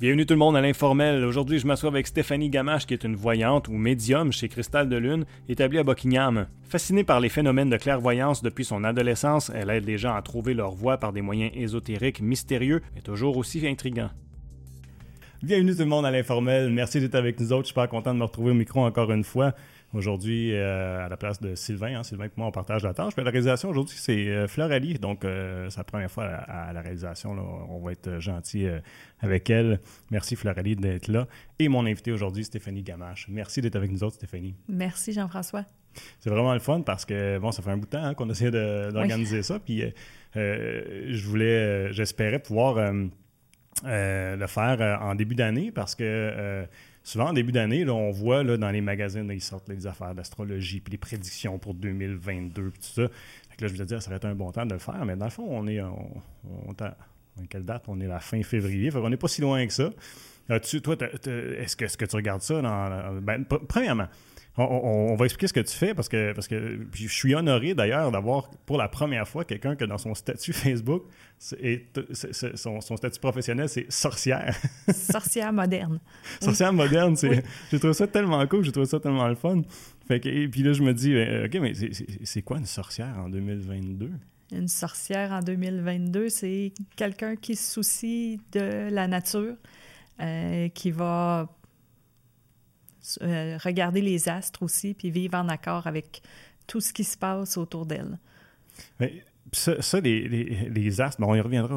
Bienvenue tout le monde à l'informel. Aujourd'hui, je m'assois avec Stéphanie Gamache, qui est une voyante ou médium chez Cristal de Lune, établie à Buckingham. Fascinée par les phénomènes de clairvoyance depuis son adolescence, elle aide les gens à trouver leur voie par des moyens ésotériques, mystérieux, mais toujours aussi intrigants. Bienvenue tout le monde à l'informel. Merci d'être avec nous autres. Je suis super content de me retrouver au micro encore une fois. Aujourd'hui, euh, à la place de Sylvain, hein, Sylvain et moi, on partage la tâche. Mais la réalisation aujourd'hui, c'est euh, Fleur Ali. Donc, euh, c'est la première fois à, la réalisation. On va être gentil avec elle. Merci Fleur Ali d'être là. Et mon invité aujourd'hui, Stéphanie Gamache. Merci d'être avec nous autres, Stéphanie. Merci Jean-François. C'est vraiment le fun parce que, bon, ça fait un bout de temps hein, qu'on essaie d'organiser ça. Puis, je voulais, j'espérais pouvoir le faire en début d'année parce que souvent, en début d'année, on voit là, dans les magazines, ils sortent les affaires d'astrologie, puis les prédictions pour 2022, puis tout ça. Fait là, je me dire, ça aurait été un bon temps de le faire, mais dans le fond, on est. On, on, quelle date? On est la fin février. Fait on n'est pas si loin que ça. tu, toi, est-ce que, est que tu regardes ça dans. Ben, premièrement, on, va expliquer ce que tu fais parce que, parce que je suis honoré d'ailleurs d'avoir pour la première fois quelqu'un que dans son statut Facebook, son, statut professionnel, c'est sorcière. sorcière moderne. sorcière moderne, c'est, j'ai trouvé ça tellement cool, j'ai trouvé ça tellement le fun. Fait que, et puis là, je me dis, ben, OK, mais c'est quoi une sorcière en 2022? Une sorcière en 2022, c'est quelqu'un qui se soucie de la nature, euh, qui va euh, regarder les astres aussi, puis vivre en accord avec tout ce qui se passe autour d'elle. Mais ça, les, les, astres, on y reviendra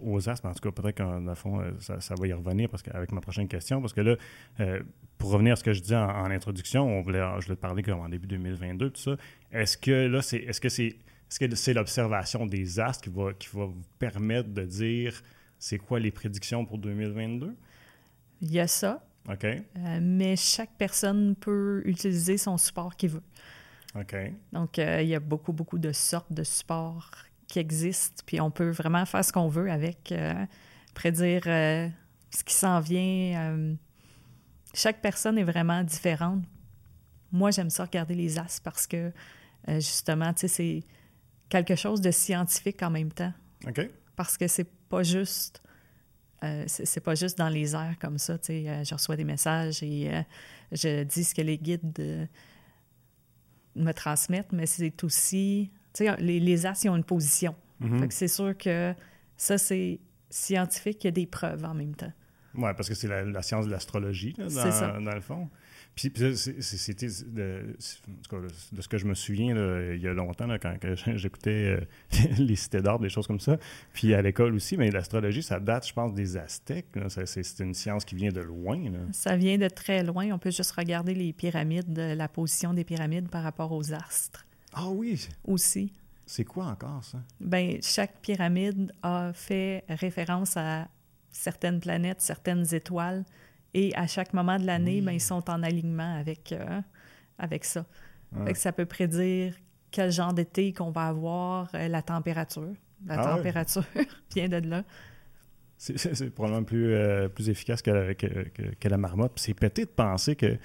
aux, astres, mais en tout cas, peut-être qu'en fond, euh, ça, va y revenir parce qu'avec ma prochaine question, parce que là, euh, pour revenir à ce que je disais en, introduction, on voulait, je voulais te parler comme en début 2022, tout ça. Est-ce que là, c'est est-ce que c'est est-ce que c'est l'observation des astres qui va, qui va vous permettre de dire c'est quoi les prédictions pour 2022? Il y a ça. OK. Euh, mais chaque personne peut utiliser son support qu'il veut. OK. Donc, euh, il y a beaucoup, beaucoup de sortes de supports qui existent, puis on peut vraiment faire ce qu'on veut avec, euh, prédire ce qui s'en vient. chaque personne est vraiment différente. Moi, j'aime ça regarder les as parce que, justement, tu sais, c'est quelque chose de scientifique en même temps. OK. Parce que c'est pas juste euh, c'est pas juste dans les airs comme ça. Euh, je reçois des messages et euh, je dis ce que les guides me transmettent, mais c'est aussi. Les, les as, ils ont une position. Mm-hmm. C'est sûr que ça, c'est scientifique, il y a des preuves en même temps. Oui, parce que c'est la, science de l'astrologie, dans, dans, le fond. Puis, c'était de, ce que je me souviens il y a longtemps, quand, j'écoutais euh, les cités d'ordre, des choses comme ça. Puis à l'école aussi, mais l'astrologie, ça date, je pense, des Aztèques. C'est une science qui vient de loin. Ça vient de très loin. On peut juste regarder les pyramides, la position des pyramides par rapport aux astres. Ah oui! Aussi. C'est quoi encore ça? Bien, chaque pyramide a fait référence à certaines planètes, certaines étoiles et à chaque moment de l'année, ben, ils sont en alignement avec, euh, avec ça. ça peut prédire quel genre d'été qu'on va avoir, euh, la température. La ah température vient de là. C'est probablement plus, euh, plus efficace que la, que, la marmotte. C'est pété de penser que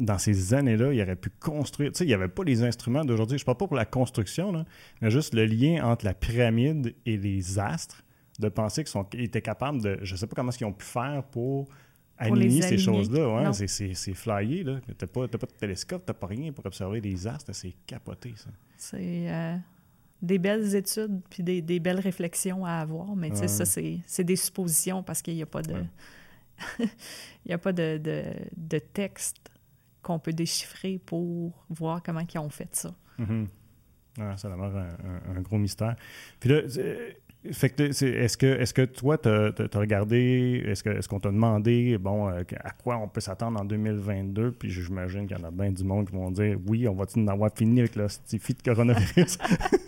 dans ces années-là, il aurait pu construire. Tu sais, il n'y avait pas les instruments d'aujourd'hui. Je ne parle pas pour la construction, mais juste le lien entre la pyramide et les astres, de penser qu'ils étaient capables de. Je ne sais pas comment ils ont pu faire pour aligner ces choses-là. Ouais, c'est flyé. Tu n'as pas, pas, de télescope, tu n'as pas rien pour observer les astres. C'est capoté, ça. C'est euh, des belles études puis des, des, belles réflexions à avoir. Mais ça, c'est des suppositions parce qu'il n'y a pas de... Il a pas de, de, de texte qu'on peut déchiffrer pour voir comment ils ont fait ça. Mm-hmm. Ah, ça a l'air un, un, gros mystère. Puis là, fait que est-ce que est-ce que toi tu as, regardé est-ce que est-ce qu'on t'a demandé bon euh, à quoi on peut s'attendre en 2022 puis j'imagine qu'il y en a bien du monde qui vont dire oui on va-tu en avoir fini avec le fit de coronavirus?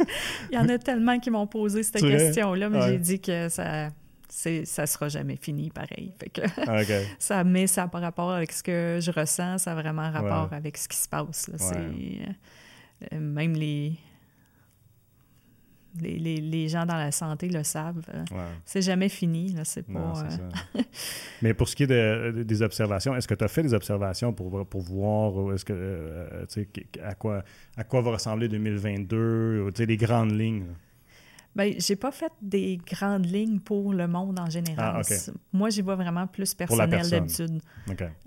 Il y en a tellement qui m'ont posé cette question là mais j'ai dit que ça c'est ça sera jamais fini pareil. Fait que ah, ça met ça par rapport avec ce que je ressens ça a vraiment rapport avec ce qui se passe c'est euh, même les les, les, gens dans la santé le savent. Euh, c'est jamais fini, là, c'est pas... Euh, Mais pour ce qui est des observations, est-ce que tu as fait des observations pour, pour voir est-ce que, euh, à, quoi, à quoi va ressembler 2022, les grandes lignes? Ben, j'ai pas fait des grandes lignes pour le monde en général. Ah. Moi, j'y vois vraiment plus personnel personne. d'habitude.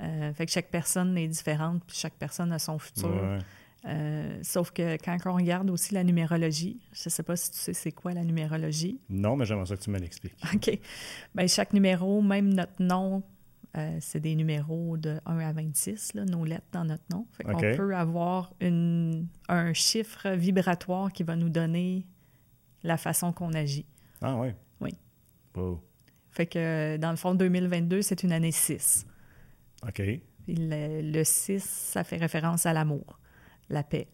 Euh, fait que chaque personne est différente, puis chaque personne a son futur. Ouais. Euh, sauf que quand on regarde aussi la numérologie, je sais pas si tu sais c'est quoi la numérologie. Non, mais j'aimerais ça que tu me l'expliques. OK. Ben, chaque numéro, même notre nom, euh, c'est des numéros de 1 à 26, là, nos lettres dans notre nom. Fait qu'on peut avoir une, un chiffre vibratoire qui va nous donner la façon qu'on agit. Ah, ouais. Oui. Oh. Fait que, dans le fond, 2022, c'est une année 6. OK. Le 6, ça fait référence à l'amour, la paix.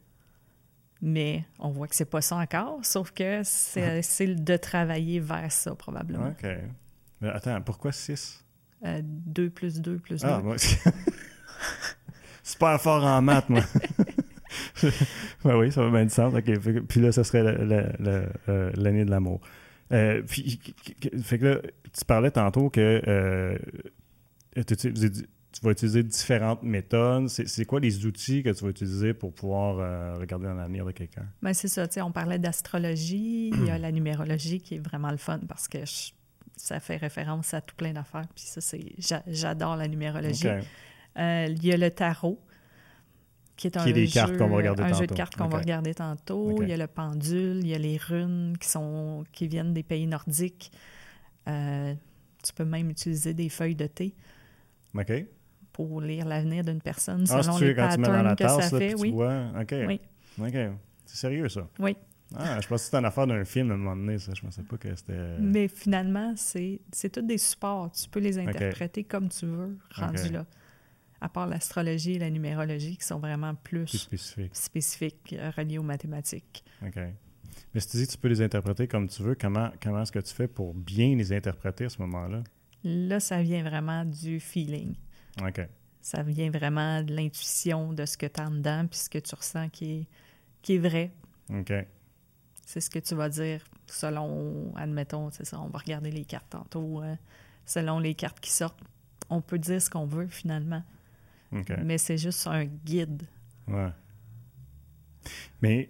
Mais on voit que c'est pas ça encore, sauf que c'est de travailler vers ça, probablement. OK. Mais attends, pourquoi 6? 2 plus 2 plus 2. Ah, moi, super fort en maths, moi. ouais, oui, ça va bien du sens. OK. Fait que- Puis là, ça serait la- la- la- euh, l'année de l'amour. Euh, puis, fait que là, tu parlais tantôt que euh, tu, tu- vas utiliser différentes méthodes. C'est quoi les outils que tu vas utiliser pour pouvoir euh, regarder dans l'avenir de quelqu'un? Ben, c'est ça, on parlait d'astrologie, il y a la numérologie qui est vraiment le fun parce que je- ça fait référence à tout plein d'affaires. Puis ça, c'est j'a- j'adore la numérologie. Euh, il y a le tarot, qui est un Qui est des jeu, cartes qu'on va regarder un jeu de cartes qu'on va regarder tantôt. Il y a le pendule, il y a les runes qui sont qui viennent des pays nordiques. Euh, tu peux même utiliser des feuilles de thé OK. Pour lire l'avenir d'une personne Ah, selon c'est les quand tu mets dans patterns la que tasse, ça là, fait? tu Oui. bois. OK. Oui. OK. C'est sérieux, ça? oui. Ah, je pensais que c'était une affaire d'un film à un moment donné, ça. Je pensais pas que c'était... Mais finalement, c'est c'est tous des supports. Tu peux les interpréter comme tu veux, rendu là. À part l'astrologie et la numérologie qui sont vraiment plus, plus spécifique. spécifiques, euh, reliés aux mathématiques. OK. Mais si tu dis que tu peux les interpréter comme tu veux, comment, comment est-ce que tu fais pour bien les interpréter à ce moment-là? Là, ça vient vraiment du feeling. OK. Ça vient vraiment de l'intuition de ce que tu as en dedans, puis ce que tu ressens qui est, qui est vrai. OK. C'est ce que tu vas dire selon, admettons, c'est ça, on va regarder les cartes tantôt. euh, selon les cartes qui sortent, on peut dire ce qu'on veut finalement. OK. Mais c'est juste un guide. Ouais. Mais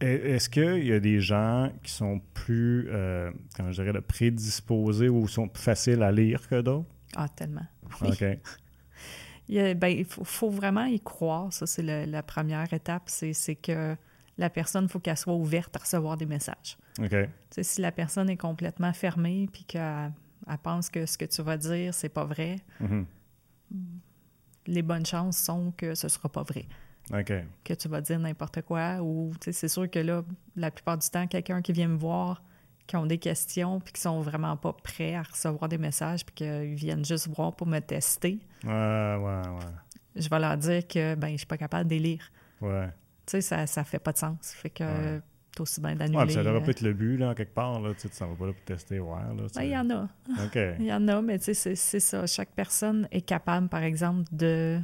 est- est-ce qu'il y a des gens qui sont plus, euh, comment je dirais, prédisposés ou sont plus faciles à lire que d'autres? Ah, tellement. Oui. OK. Il, a- ben, il faut, faut vraiment y croire. Ça, c'est le- la première étape. C'est que la personne, il faut qu'elle soit ouverte à recevoir des messages. OK. Tu sais, si la personne est complètement fermée puis qu'elle elle pense que ce que tu vas dire, c'est pas vrai, Mhm. les bonnes chances sont que ce sera pas vrai. OK. Que tu vas dire n'importe quoi ou tu sais, c'est sûr que là, la plupart du temps, quelqu'un qui vient me voir, qui ont des questions puis qui sont vraiment pas prêts à recevoir des messages puis qu'ils viennent juste voir pour me tester, Ouais, ouais, ouais. je vais leur dire que ben je suis pas capable de les lire. Ouais. Tu sais, ça, ça fait pas de sens. Fait que Ouais. t'as aussi bien Ouais, d'annuler. puis ça devrait euh, pas être le but, là, quelque part, là. Tu sais, tu s'en vas pas là pour tester, voir, là. ben, Il y en a. OK. Il y en a, mais tu sais, c'est- ça. Chaque personne est capable, par exemple, de...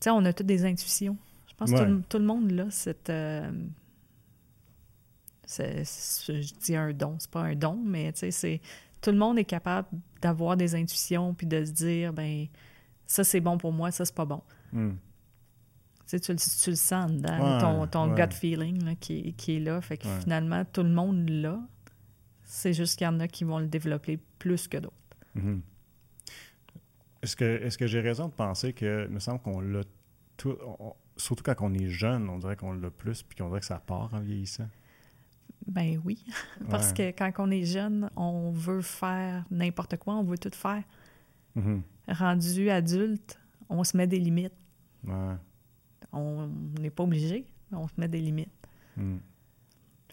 Tu sais, on a toutes des intuitions. Je pense que tout, Ouais. le- tout le monde, là, c'est... euh, Je dis un don, c'est pas un don, mais tu sais, c'est... Tout le monde est capable d'avoir des intuitions puis de se dire, ben ça, c'est bon pour moi, ça, c'est pas bon. Hmm. Tu sais, tu, le- tu le sens dedans, Ouais, ton, ton ouais. gut feeling là, qui, est- qui est là. Fait que Ouais. finalement, tout le monde l'a. C'est juste qu'il y en a qui vont le développer plus que d'autres. Mhm. Est-ce que, est que j'ai raison de penser que, il me semble qu'on l'a tout, on- surtout quand on est jeune, on dirait qu'on l'a plus, puis qu'on dirait que ça part en vieillissant? Ben oui, parce Ouais. que quand on est jeune, on veut faire n'importe quoi, on veut tout faire. Mhm. Rendu adulte, on se met des limites. Ouais. On n'est pas obligé, mais on se met des limites. Mhm.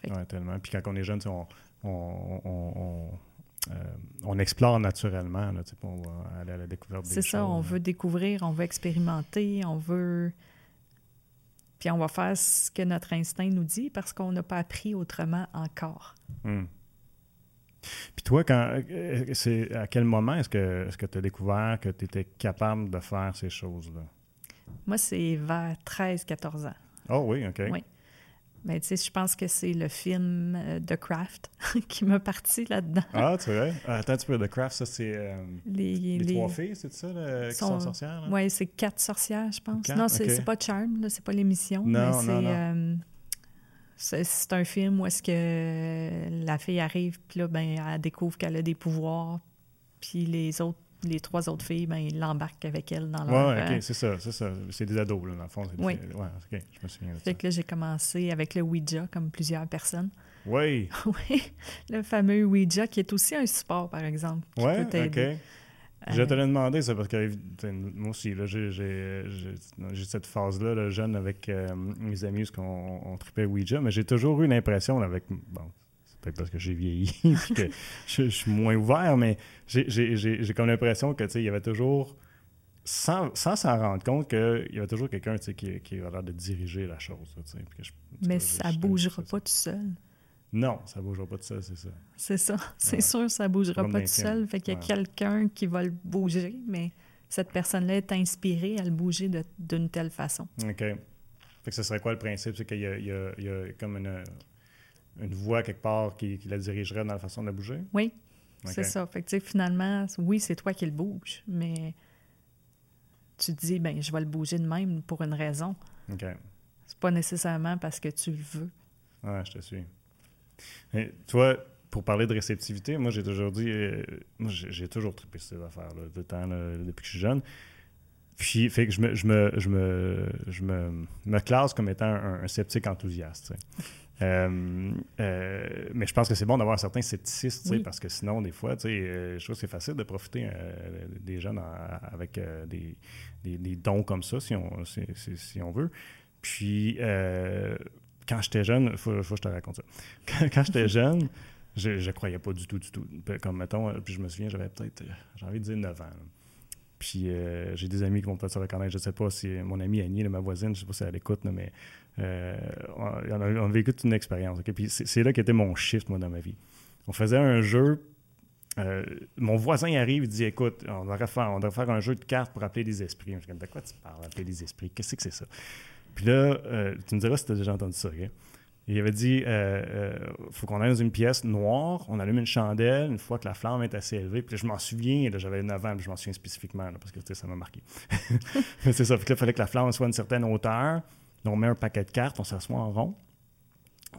Fait que- Ouais, tellement. Puis quand on est jeune, on, on, on, euh, on explore naturellement, là, on va aller à la découverte des C'est ça, on choses. veut découvrir, on veut expérimenter, on veut... Puis on va faire ce que notre instinct nous dit parce qu'on n'a pas appris autrement encore. Hmm. Puis toi, quand, euh, c'est, à quel moment est-ce que est-ce que tu as découvert que tu étais capable de faire ces choses-là? Moi, c'est vers 13-14 ans. Oh oui, OK. Oui. Mais tu sais, je pense que c'est le film euh, The Craft qui m'a parti là-dedans. Ah, tu vois? Ah, attends un petit peu, The Craft, ça, c'est euh, Les, les, les- trois filles, c'est ça, là, qui sont- sont sorcières? Ouais, c'est quatre sorcières, je pense. Quatre, non, c'est pas Charm, c'est pas l'émission. Non, mais c'est euh, c'est un film où est-ce que la fille arrive, puis là, ben, elle découvre qu'elle a des pouvoirs, puis les autres, les trois autres filles, ben, ils l'embarquent avec elle dans leur... Ouais, euh, ok, c'est ça, c'est ça. C'est des ados, là, dans le fond. Oui. Ouais, ok, je me souviens de ça. Fait que là, j'ai commencé avec le Ouija, comme plusieurs personnes. Oui, Oui, le fameux Ouija, qui est aussi un support, par exemple, qui ouais, peut t'aider. ok. Je te Euh, l'ai demandé, ça, parce que moi aussi, là, j'ai, cette phase-là, là, jeune, avec euh, mes amis, parce qu'on on tripait Ouija, mais j'ai toujours eu l'impression, avec. Bon, peut-être parce que j'ai vieilli, que je, je suis moins ouvert, mais j'ai, comme l'impression que, il y avait toujours. Sans sans s'en rendre compte qu'il y avait toujours quelqu'un qui, qui a l'air de diriger la chose. que je- tout mais cas, ça je- bougera pas tout seul. Non, ça bougera pas de ça, c'est ça. C'est ça. C'est Ouais. sûr, ça bougera Comme pas tout seul. Fait qu'il y a Ouais. quelqu'un qui va le bouger, mais cette personne-là est inspirée à le bouger d'une telle façon. OK. Fait que ce serait quoi le principe? C'est qu'il y y a comme une, une voix quelque part qui, qui la dirigerait dans la façon de la bouger? Oui, c'est ça. Fait que, finalement, oui, c'est toi qui le bouge, mais tu te dis, ben, je vais le bouger de même pour une raison. OK. C'est pas nécessairement parce que tu le veux. Ouais, je te suis. Toi, pour parler de réceptivité, moi, j'ai toujours dit... euh, j'ai toujours trippé ces affaires-là, temps, là, depuis que je suis jeune. Puis, fait que je me, je me, je me, je me, me classe comme étant un, un sceptique enthousiaste. Euh, euh, mais je pense que c'est bon d'avoir un certain scepticisme, Oui. parce que sinon, des fois, euh, je trouve que c'est facile de profiter euh, des jeunes en- avec des, des, des dons comme ça, si on, si, si- si on veut. Puis, quand j'étais jeune, il faut, faut que je te raconte ça. Quand, quand j'étais jeune, je, je croyais pas du tout, du tout. Comme, mettons, puis je me souviens, j'avais peut-être, j'ai envie de dire 9 ans. là. Puis euh, j'ai des amis qui vont peut-être se reconnaître. Je sais pas si mon amie Annie, là, ma voisine, je sais pas si elle écoute, là, mais euh, on, a, on vécu toute une expérience. Puis c'est là qu'était mon shift, moi, dans ma vie. On faisait un jeu. euh, mon voisin arrive, il dit Écoute, on devrait, faire, on faire un jeu de cartes pour appeler des esprits. Je suis comme De quoi tu parles, appeler des esprits? Qu'est-ce que c'est ça? Puis là, euh, tu me diras si tu as déjà entendu ça. Il avait dit euh, faut qu'on aille dans une pièce noire, on allume une chandelle une fois que la flamme est assez élevée. Puis là, je m'en souviens, j'avais 9 ans, je m'en souviens spécifiquement parce que ça m'a marqué. C'est ça. Puis là, il fallait que la flamme soit à une certaine hauteur. On met un paquet de cartes, on s'assoit en rond.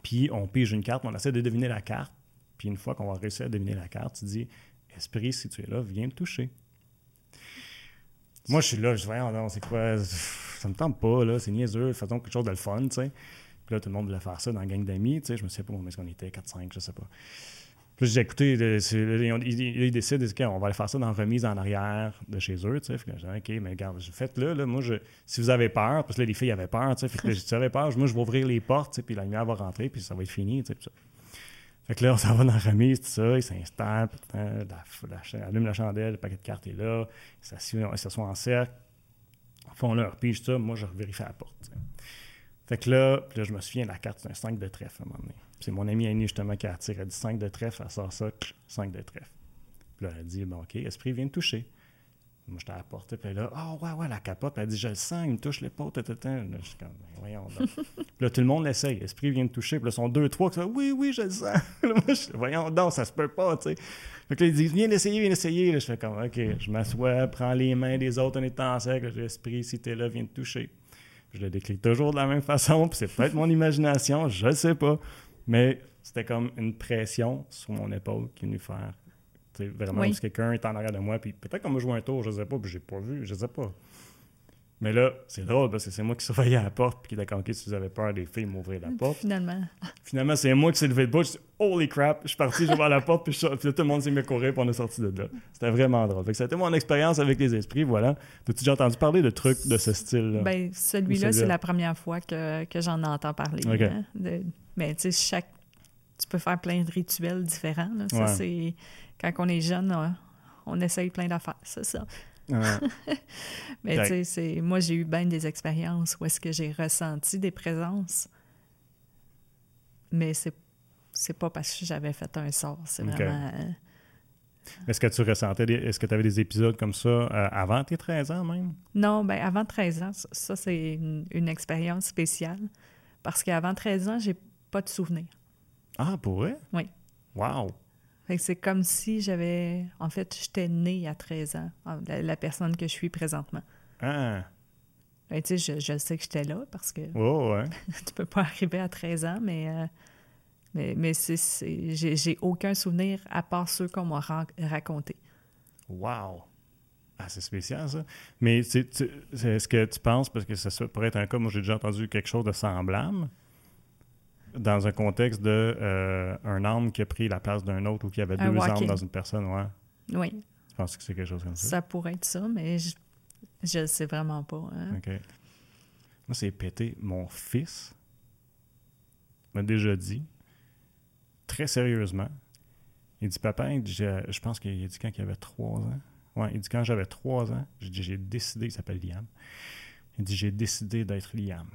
Puis on pige une carte, on essaie de deviner la carte. Puis une fois qu'on va réussir à deviner la carte, tu dis Esprit, si tu es là, viens me toucher. Moi, je suis là, je dis Voyons, non, c'est quoi Ça me tente pas, là, c'est niaiseux, faisons quelque chose de le fun, tu sais. Puis là, tout le monde voulait faire ça dans la gang d'amis, tu sais. Je me souviens pas combien est-ce qu'on était, 4-5, je sais pas. Puis dis, écoutez, le- c'est- ils, décident, on va aller faire ça dans la remise en arrière de chez eux, tu sais. OK, mais regarde, faites-le. Moi, je, si vous avez peur, parce que là, les filles avaient peur, tu sais. Si peur, moi, je vais ouvrir les portes, puis la lumière va rentrer, puis ça va être fini, tu sais. Fait que là, on s'en va dans la remise, tout ça, ils s'installent, allument la chandelle, le paquet de cartes est là, ils s'assoient en cercle, font leur pige, tout ça, moi, je vérifie à la porte. Fait que là, puis là, je me souviens, la carte, c'est un 5 de trèfle à un moment donné. Puis C'est mon ami Annie, justement, qui a tiré. Elle dit 5 de trèfle, elle sort ça, 5 de trèfle. Puis là, elle dit, bon, OK, Esprit vient de toucher. Moi, j'étais à la porte, puis là, oh, ouais, ouais, la capote. Puis elle dit, je le sens, il me touche l'épaule. Là, je suis comme, Ben, voyons donc. puis là, tout le monde l'essaye. Esprit vient de toucher. Puis là, sont deux, trois qui sont, oui, oui, je le sens. Là, moi, je suis, voyons donc, ça se peut pas, tu sais. Fait que là, ils disent, viens l'essayer, viens l'essayer. Là, je fais comme, OK, je m'assois, prends les mains des autres, en cercle. Je dis, Esprit, si t'es là, viens de toucher. Je le décris toujours de la même façon, puis c'est peut-être mon imagination, je ne sais pas. Mais c'était comme une pression sur mon épaule qui est venue faire. tu sais, Vraiment, Oui. parce que quelqu'un est en arrière de moi, puis peut-être qu'on m'a joué un tour, je ne sais pas, puis j'ai pas vu, je sais pas. Mais là, c'est drôle parce que c'est moi qui surveillais la porte, puis qui était comme, OK, si vous avez peur des filles, m'ouvrir la porte. Finalement. Finalement, c'est moi qui s'est levé de dis, holy crap, je suis parti, j'ai ouvert la porte, puis, je sors- puis là, tout le monde s'est mis à courir, puis on est sorti de là. C'était vraiment drôle. Fait que c'était mon expérience avec les esprits, voilà. As-tu déjà entendu parler de trucs de ce style-là? Ben, celui-là, c'est la première fois que, que j'en entends parler. OK. hein, de- mais tu sais, chaque. Tu peux faire plein de rituels différents. là. Ça, Ouais. c'est. Quand on est jeune, on, on essaye plein d'affaires, c'est ça. Mais tu sais, c'est- moi, j'ai eu bien des expériences où est-ce que j'ai ressenti des présences. Mais c'est c'est pas parce que j'avais fait un sort. C'est vraiment. euh, Est-ce que tu ressentais, des- est-ce que tu avais des épisodes comme ça euh, avant tes 13 ans même? Non, ben avant 13 ans, ça, ça, c'est une, une expérience spéciale. Parce qu'avant 13 ans, j'ai pas de souvenirs. Ah, pour vrai? Oui. Wow! C'est comme si j'avais. En fait, j'étais née à 13 ans, la, la personne que je suis présentement. Ah! Ben, tu sais, je, je sais que j'étais là parce que Oh, ouais. tu peux pas arriver à 13 ans, mais, euh, mais, mais j'ai, aucun souvenir à part ceux qu'on m'a ran- racontés. Wow! Ah, c'est spécial, ça. Mais est-ce que tu penses, parce que ça pourrait être un cas, moi j'ai déjà entendu quelque chose de semblable, dans un contexte de euh, un arme qui a pris la place d'un autre ou qui avait Un deux walking. dans une personne, ouais. Oui, Je pense que c'est quelque chose comme ça. ça pourrait être ça, mais je, je le sais vraiment pas. hein. OK. Moi, c'est pété. Mon fils m'a déjà dit, très sérieusement, il dit, papa, il dit, je, je pense qu'il a dit quand il avait trois ans. Ouais, il dit, quand j'avais trois ans, j'ai décidé, il s'appelle Liam. Il dit, j'ai décidé d'être Liam.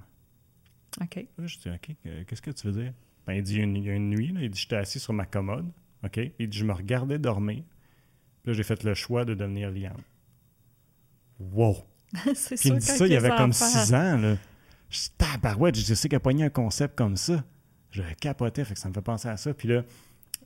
OK. Là, je dis, OK, euh, qu'est-ce que tu veux dire? Ben, il dit, il y a une, nuit, là, il dit, j'étais assis sur ma commode, OK? Il dit, je me regardais dormir. Puis là, j'ai fait le choix de devenir Liam. Wow! c'est Puis il me dit ça, il y avait comme 6 ans. Là. Je dis, tabarouette, je sais qu'il a pogné un concept comme ça. Je capotais, fait que ça me fait penser à ça. Puis là,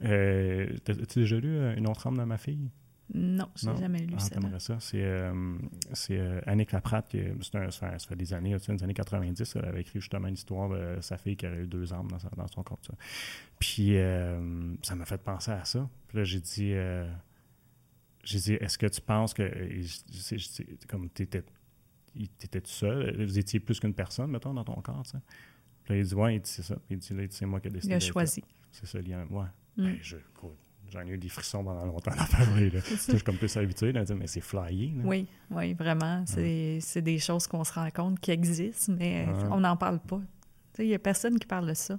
euh, t'as- déjà lu euh, Une autre âme de ma fille? Non, je n'ai jamais lu Ah, ça. ça. C'est euh, c'est, euh, Annick Laprate, qui est- c'est un- ça, fait, ça fait des années, tu sais, des années 90, elle avait écrit justement une histoire de sa fille qui aurait eu deux armes dans, sa- dans son compte. ça. Puis euh, ça m'a fait penser à ça. Puis là, j'ai dit, j'ai dit, est-ce que tu penses que, et je- je- je- je- comme il- t'étais tout seul, vous étiez plus qu'une personne, mettons, dans ton corps, tu sais? Puis là, il dit, ouais, il dit, c'est ça. Puis il dit, là, c'est moi qui ai décidé. Il a là. choisi. C'est ça, Liam. Ouais. Mm. Ben, je, écoute, J'en ai eu des frissons pendant longtemps d'en parler. Là. Je suis comme plus habitué à dire, mais c'est flyé. là. Oui, oui, vraiment. C'est c'est des choses qu'on se rend compte qui existent, mais Ouais. on n'en parle pas. Il n'y a personne qui parle de ça.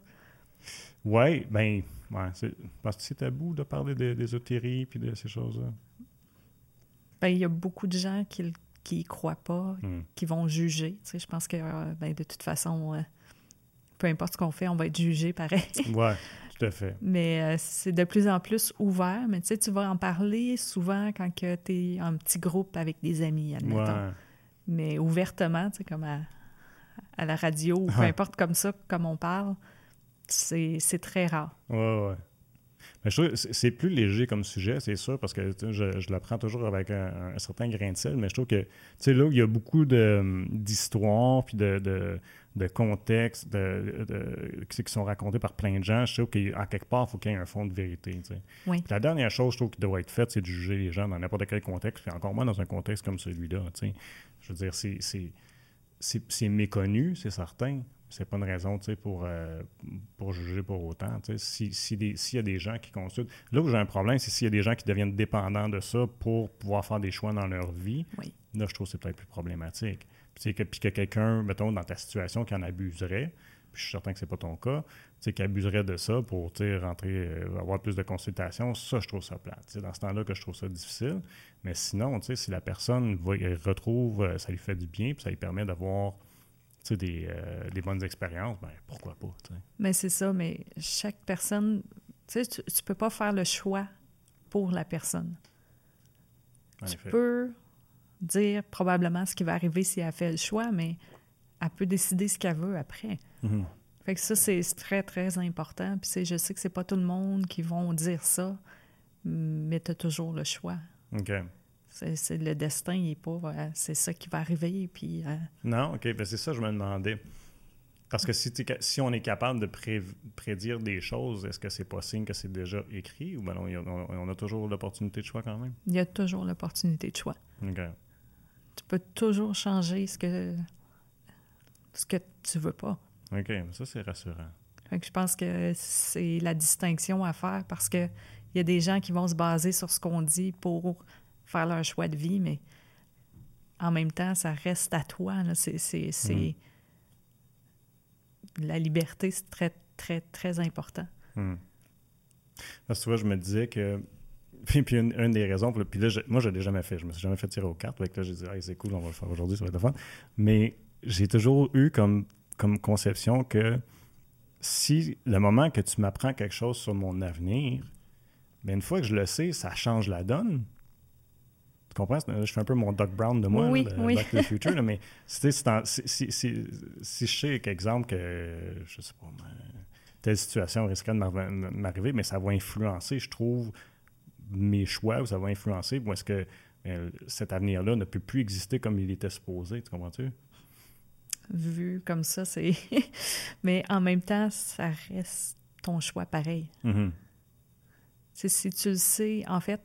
Ouais, ben, ouais, c'est, parce que c'est tabou de parler de- d'ésotérie puis de ces choses-là. Ben, il y a beaucoup de gens qui y croient pas, Hmm. qui vont juger. Tu sais, je pense que euh, ben, de toute façon, euh, peu importe ce qu'on fait, on va être jugé pareil. Ouais, tout à fait. Mais euh, c'est de plus en plus ouvert. Mais tu sais, tu vas en parler souvent quand tu es en petit groupe avec des amis, admettons. Ouais. Mais ouvertement, tu sais, comme à, à la radio ou peu Ouais. importe comme ça, comme on parle, c'est c'est très rare. Ouais, ouais. Mais je trouve que c'est plus léger comme sujet, c'est sûr, parce que je, je le prends toujours avec un, un certain grain de sel, mais je trouve que, tu sais, là où il y a beaucoup d'histoires, puis de, de, de contextes de, de- qui sont racontés par plein de gens, je trouve qu'à quelque part, il faut qu'il y ait un fond de vérité. tu sais. Oui. Puis la dernière chose, je trouve, qui doit être faite, c'est de juger les gens dans n'importe quel contexte, puis encore moins dans un contexte comme celui-là. tu sais. Je veux dire, c'est méconnu, c'est certain. C'est pas une raison pour, euh, pour juger pour autant. sais. Si- si S'il y a des gens qui consultent. Là où j'ai un problème, c'est s'il y a des gens qui deviennent dépendants de ça pour pouvoir faire des choix dans leur vie. Oui. Là, je trouve que c'est peut-être plus problématique. Puis, que, puis que quelqu'un, mettons, dans ta situation, qui en abuserait, puis je suis certain que c'est pas ton cas, tu sais, qui abuserait de ça pour rentrer, euh, avoir plus de consultations, ça, je trouve ça plate. C'est dans ce temps-là que je trouve ça difficile. Mais sinon, tu sais, si la personne va, retrouve, euh, ça lui fait du bien, puis ça lui permet d'avoir des, euh, des bonnes expériences, ben pourquoi pas, tu sais. Mais c'est ça, mais chaque personne, tu sais, tu, peux pas faire le choix pour la personne. En tu effet. peux dire probablement ce qui va arriver si elle fait le choix, mais elle peut décider ce qu'elle veut après. Mhm. Fait que ça, c'est très, très important. Puis je sais que c'est pas tout le monde qui vont dire ça, mais tu as toujours le choix. OK. C'est le destin, il est pas... euh, c'est ça qui va arriver, puis... euh, Non, OK, ben c'est ça que je me demandais. Parce que si, si on est capable de pré- prédire des choses, est-ce que c'est pas signe que c'est déjà écrit ou ben non, on, on a toujours l'opportunité de choix quand même? il y a toujours l'opportunité de choix. OK. Tu peux toujours changer ce que, ce que tu veux pas. OK, ça c'est rassurant. Fait que je pense que c'est la distinction à faire parce que il y a des gens qui vont se baser sur ce qu'on dit pour faire leur choix de vie, mais en même temps, ça reste à toi. là. C'est, La liberté, c'est très, très, très important. Hmm. Parce que tu vois, je me disais que. Puis, puis une, une des raisons, puis là, je- moi, je ne l'ai jamais fait. Je me suis jamais fait tirer aux cartes. Que là, j'ai dit, Hey, c'est cool, on va le faire aujourd'hui, ça va être le fun. Mais j'ai toujours eu comme, comme conception que si le moment que tu m'apprends quelque chose sur mon avenir, ben une fois que je le sais, ça change la donne. Tu comprends? Je fais un peu mon Doc Brown de moi, Oui, là, de oui. Back to the Future, là, mais si, si, si, si je sais, qu'exemple, que, je sais pas, telle situation risquerait de m'arri- m'arriver, mais ça va influencer, je trouve, mes choix, ou ça va influencer, ou est-ce que euh, cet avenir-là ne peut plus exister comme il était supposé, tu comprends-tu? vu comme ça, c'est. Mais en même temps, ça reste ton choix pareil. C'est si tu le sais, en fait,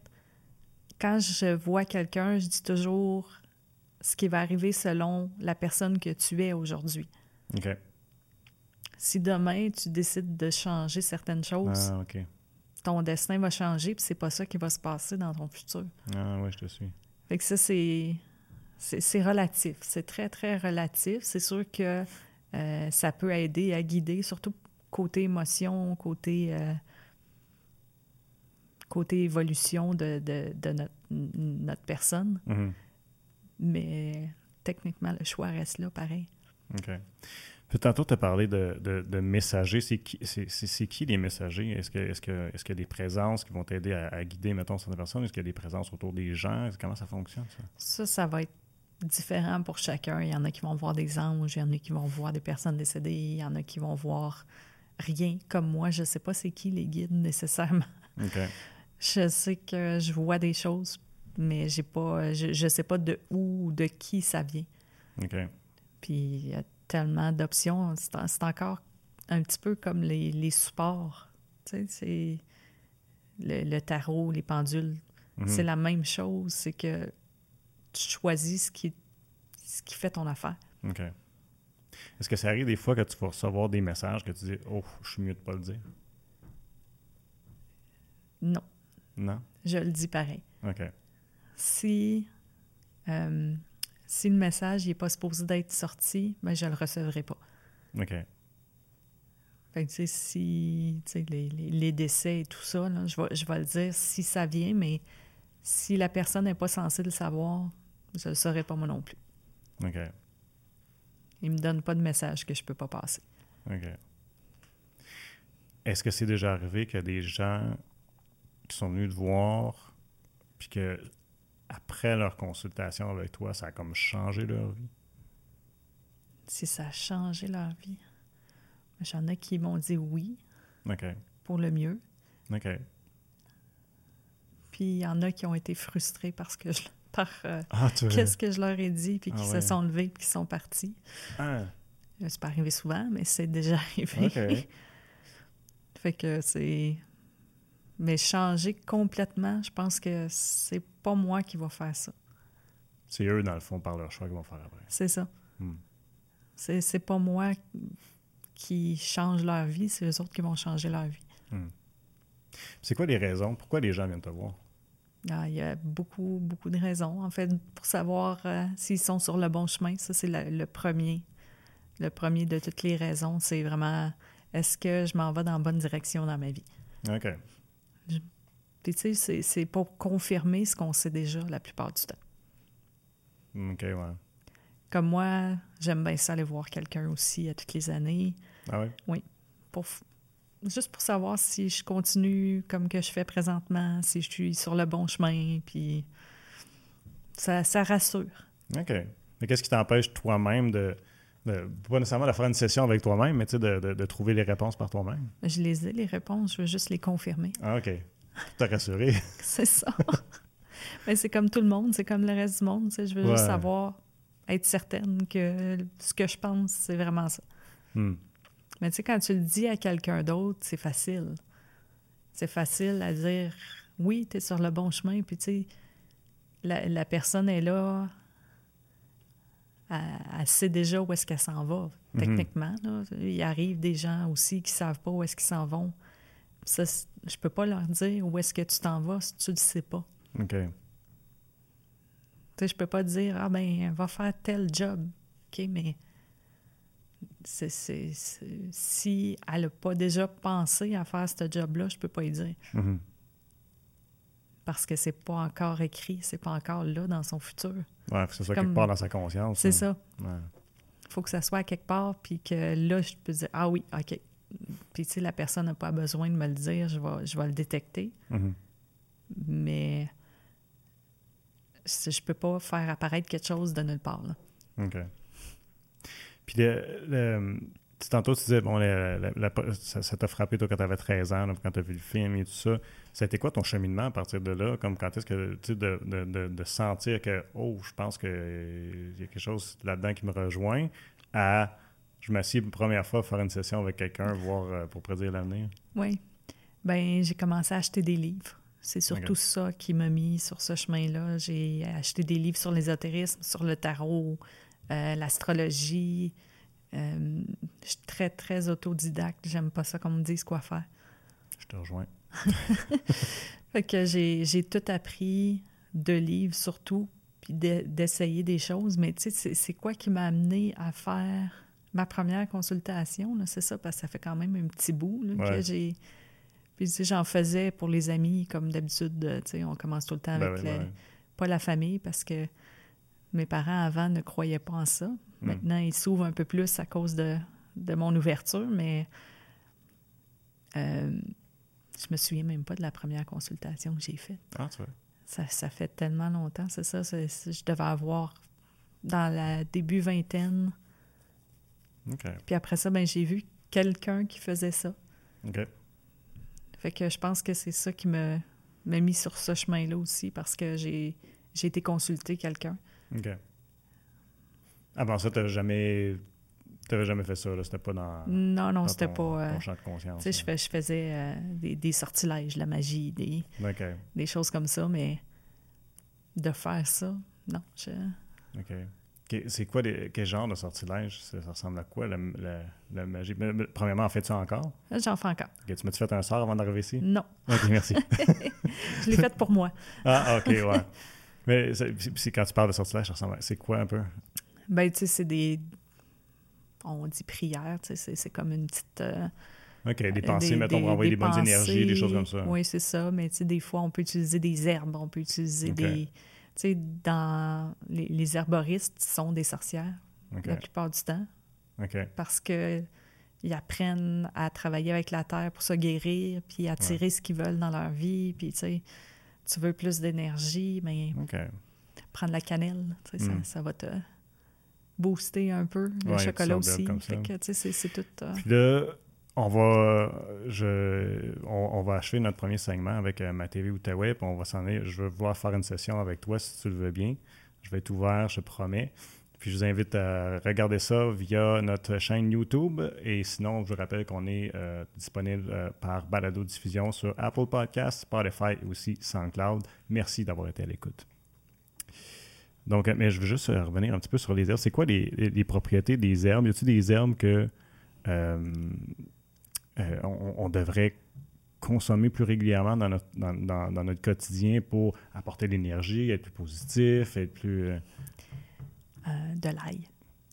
quand je vois quelqu'un, je dis toujours ce qui va arriver selon la personne que tu es aujourd'hui. OK. Si demain tu décides de changer certaines choses, Ah, ton destin va changer, puis c'est pas ça qui va se passer dans ton futur. Ah, ouais, je te suis. Fait que ça, c'est. C'est c'est relatif. C'est très, très relatif. C'est sûr que euh, ça peut aider à guider, surtout côté émotion, côté. euh, côté évolution de, de, de notre, notre personne. Mhm. Mais techniquement, le choix reste là, pareil. OK. Puis tantôt, tu as parlé de, de, de messagers. C'est qui, c'est, qui les messagers? Est-ce, que, est-ce, que, est-ce qu'il y a des présences qui vont t'aider à, à guider, mettons, certaines personnes? Est-ce qu'il y a des présences autour des gens? Comment ça fonctionne, ça? Ça, ça va être différent pour chacun. Il y en a qui vont voir des anges, il y en a qui vont voir des personnes décédées, il y en a qui vont voir rien comme moi. Je sais pas c'est qui les guides nécessairement. OK. Je sais que je vois des choses, mais j'ai pas, je, je sais pas de où ou de qui ça vient. OK. Puis il y a tellement d'options. C'est en- c'est encore un petit peu comme les, les supports. Tu sais, c'est le, le tarot, les pendules. Mhm. C'est la même chose. C'est que tu choisis ce qui, ce qui fait ton affaire. OK. Est-ce que ça arrive des fois que tu vas recevoir des messages que tu dis « Oh, je suis mieux de pas le dire Non, ». Non? je le dis pareil. OK. Si, euh, si le message n'est pas supposé d'être sorti, ben, je le recevrai pas. OK. Fait que, tu sais, si, tu sais, les, les- les décès et tout ça, là, je, vais, je vais le dire si ça vient, mais si la personne n'est pas censée le savoir, je ne le saurai pas moi non plus. OK. Il me donne pas de message que je peux pas passer. OK. Est-ce que c'est déjà arrivé a des gens qui sont venus te voir, puis que après leur consultation avec toi, ça a comme changé leur vie? Si ça a changé leur vie, j'en ai qui m'ont dit oui OK. pour le mieux, OK. puis il y en a qui ont été frustrés parce que je, par euh, Ah, qu'est-ce que je leur ai dit, puis Ah qui ouais. se sont levés, puis qui sont partis. Ah, Euh, C'est pas arrivé souvent, mais c'est déjà arrivé. Fait que c'est. Mais changer complètement, je pense que c'est pas moi qui va faire ça. C'est eux, dans le fond, par leur choix, qu'ils vont faire après. C'est ça. Hmm. C'est pas moi qui change leur vie, c'est eux autres qui vont changer leur vie. C'est quoi les raisons? Pourquoi les gens viennent te voir? Ah, il y a beaucoup, beaucoup de raisons. En fait, pour savoir euh, s'ils sont sur le bon chemin, ça, c'est le, le premier. Le premier de toutes les raisons, c'est vraiment est-ce que je m'en vais dans la bonne direction dans ma vie? OK. Puis, tu sais, c'est- pour confirmer ce qu'on sait déjà la plupart du temps. OK, ouais. Comme moi, j'aime bien ça aller voir quelqu'un aussi à toutes les années, Ah ouais? pour, f- juste pour savoir si je continue comme que je fais présentement, si je suis sur le bon chemin, puis ça, ça rassure. OK. Mais qu'est-ce qui t'empêche toi-même de, de- Pas nécessairement de faire une session avec toi-même, mais tu sais, de, de- de trouver les réponses par toi-même? Je les ai, les réponses, je veux juste les confirmer. Ah, OK. T'as rassuré. C'est ça. Mais c'est comme tout le monde, c'est comme le reste du monde. tu sais, Je veux juste savoir, être certaine que ce que je pense, c'est vraiment ça. Hmm. Mais tu sais, quand tu le dis à quelqu'un d'autre, c'est facile. C'est facile à dire oui, tu es sur le bon chemin, puis tu sais, la, la personne est là, elle, elle sait déjà où est-ce qu'elle s'en va, Mhm. techniquement. là. Il arrive des gens aussi qui savent pas où est-ce qu'ils s'en vont. Ça, je peux pas leur dire où est-ce que tu t'en vas si tu le sais pas. OK. Tu sais, je peux pas dire, ah ben, va faire tel job. OK, mais c'est- si elle n'a pas déjà pensé à faire ce job-là, je peux pas y dire. Mhm. Parce que c'est pas encore écrit, c'est pas encore là dans son futur. Ouais, faut que ça soit Comme- quelque part dans sa conscience. C'est hein. ça. Ouais. Il faut que ça soit à quelque part, puis que là, je peux dire, ah oui, OK. Puis, tu sais, la personne n'a pas besoin de me le dire, je vais, je vais le détecter, Mhm. mais je peux pas faire apparaître quelque chose de nulle part. là. OK. Puis le- le- tantôt, tu disais, bon, ça, t'a frappé, toi, quand tu avais 13 ans, quand tu as vu le film et tout ça. C'était quoi ton cheminement à partir de là? Comme quand est-ce que, tu sais, de, de, de, sentir que, oh, je pense qu'il y a quelque chose là-dedans qui me rejoint, à je m'assieds une première fois à faire une session avec quelqu'un, voir euh, pour prédire l'avenir? Oui. Ben, j'ai commencé à acheter des livres. C'est surtout ça qui m'a mis sur ce chemin-là. J'ai acheté des livres sur l'ésotérisme, sur le tarot, euh, l'astrologie, euh, je suis très, très autodidacte. J'aime pas ça qu'on me dise quoi faire. Je te rejoins. fait que j'ai tout appris de livres surtout, puis d'essayer des choses. Mais tu sais, c'est quoi qui m'a amené à faire ma première consultation? C'est ça, parce que ça fait quand même un petit bout que j'ai... Puis j'en faisais pour les amis, comme d'habitude, tu sais, on commence tout le temps ben avec ben pas la famille, parce que mes parents avant ne croyaient pas en ça. Hmm. Maintenant, ils s'ouvrent un peu plus à cause de, mon ouverture, mais euh, je me souviens même pas de la première consultation que j'ai faite. Ah, tu vois. Ça, fait tellement longtemps, c'est ça. je devais avoir dans la début vingtaine. Puis après ça, ben, j'ai vu quelqu'un qui faisait ça. Fait que je pense que c'est ça qui m'a mis sur ce chemin-là aussi, parce que j'ai été consulter quelqu'un. Avant ça, tu n'avais jamais, jamais fait ça, C'était pas dans. Non, non, c'était pas. Euh, champ de conscience. Tu sais, je, faisais euh, des, des, sortilèges, la magie, des, des choses comme ça, mais de faire ça, non. Je... OK. C'est quoi, quel genre de sortilège? Ça, ressemble à quoi, la, la, magie? premièrement, en fais-tu encore? J'en fais encore. Tu m'as-tu fait un sort avant d'arriver ici? Non. OK, merci. je l'ai fait pour moi. ah, OK, ouais. Mais c'est quand tu parles de sortilège, c'est quoi un peu? Ben, tu sais, c'est des. On dit prière, tu sais, c'est comme une petite. Euh, OK, des pensées, mettons, pour envoyer des, bonnes énergies, des choses comme ça. Oui, c'est ça. Mais tu sais, des fois, on peut utiliser des herbes, on peut utiliser des. Tu sais, dans. Les, les, herboristes sont des sorcières, la plupart du temps. OK. Parce que ils apprennent à travailler avec la terre pour se guérir, puis à tirer ce qu'ils veulent dans leur vie, puis tu sais tu veux plus d'énergie, mais prendre la cannelle, hmm. ça, va te booster un peu. Le chocolat aussi. c'est tout. Euh, Puis là, on va, je, on, va achever notre premier segment avec euh, ma TV Outaouais, puis on va s'en aller. Je veux voir faire une session avec toi si tu le veux bien. Je vais être ouvert, je promets. Puis je vous invite à regarder ça via notre chaîne YouTube. Et sinon, je vous rappelle qu'on est euh, disponible euh, par balado diffusion sur Apple Podcasts, Spotify et aussi SoundCloud. Merci d'avoir été à l'écoute. Donc, mais je veux juste revenir un petit peu sur les herbes. C'est quoi les, propriétés des herbes? Y a-t-il des herbes que euh, on, devrait consommer plus régulièrement dans notre, dans notre quotidien pour apporter de l'énergie, être plus positif, être plus... Euh, de l'ail.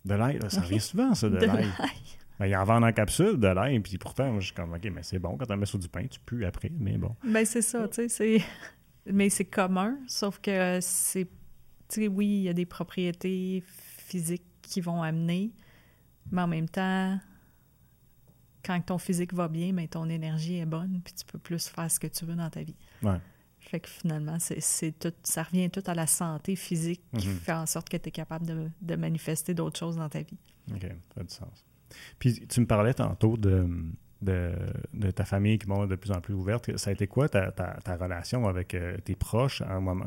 De l'ail, ça arrive souvent, ça, de, l'ail. Ben, il en vend en capsule de l'ail, puis pourtant, moi, je suis comme, OK, mais c'est bon, quand tu mets sur du pain, tu pues après, mais bon. Ben, c'est ça, tu sais, Mais c'est commun, sauf que c'est. Tu sais, oui, il y a des propriétés physiques qui vont amener, mais en même temps, quand ton physique va bien, mais ton énergie est bonne, puis tu peux plus faire ce que tu veux dans ta vie. Ouais. Fait que finalement, c'est tout, ça revient tout à la santé physique qui mhm. fait en sorte que tu es capable de, de manifester d'autres choses dans ta vie. OK, ça a du sens. Puis tu me parlais tantôt de, de, ta famille qui est de plus en plus ouverte. Ça a été quoi ta, relation avec euh, tes proches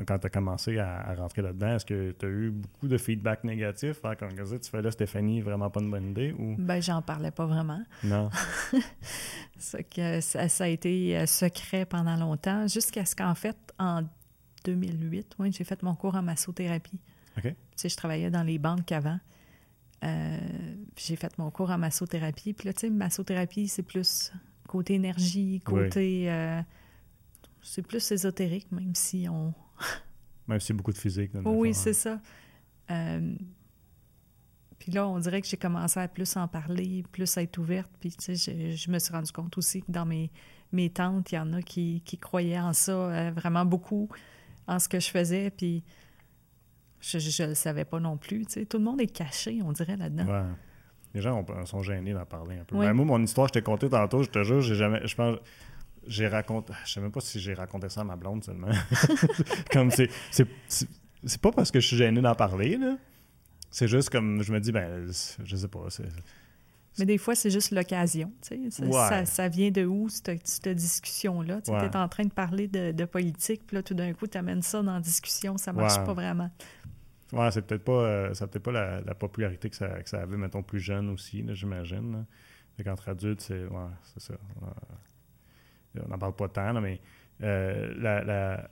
quand tu as commencé à, rentrer là-dedans? Est-ce que tu as eu beaucoup de feedback négatif? Hein, quand tu fais là, Stéphanie, vraiment pas une bonne idée? Ou... Ben, j'en parlais pas vraiment. Non. que ça, a été euh, secret pendant longtemps, jusqu'à ce qu'en fait, en 2008, oui, j'ai fait mon cours en massothérapie. OK. Tu sais, je travaillais dans les banques avant. Euh, j'ai fait mon cours en massothérapie. Puis là, tu sais, massothérapie, c'est plus côté énergie, côté. Euh, c'est plus ésotérique, même si on. même si beaucoup de physique. oui, c'est ça. Euh, puis là, on dirait que j'ai commencé à plus en parler, plus à être ouverte. Puis, tu sais, je, me suis rendu compte aussi que dans mes, mes tantes, il y en a qui, qui croyaient en ça vraiment beaucoup, en ce que je faisais. Puis je ne le savais pas non plus. Tout le monde est caché, on dirait, là-dedans. Ouais. Les gens sont gênés d'en parler un peu. Ben, moi, mon histoire, je t'ai conté tantôt, je te jure, j'ai jamais. Je pense. J'ai raconté. Je sais même pas si j'ai raconté ça à ma blonde seulement. comme c'est. C'est pas parce que je suis gêné d'en parler, là. C'est juste comme. Je me dis, ben, je sais pas. Mais des fois, c'est juste l'occasion. tu sais. Ça, Ouais. ça, ça vient de où, cette, cette discussion-là? Tu Ouais. es en train de parler de, de politique, puis là, tout d'un coup, tu amènes ça dans la discussion, ça marche Ouais. pas vraiment. Ouais, c'est peut-être pas, euh, pas la, la popularité que ça, que ça avait, mettons, plus jeune aussi, j'imagine. Fait qu'entre adultes, c'est, ouais, ça. On n'en parle pas tant, là, mais euh,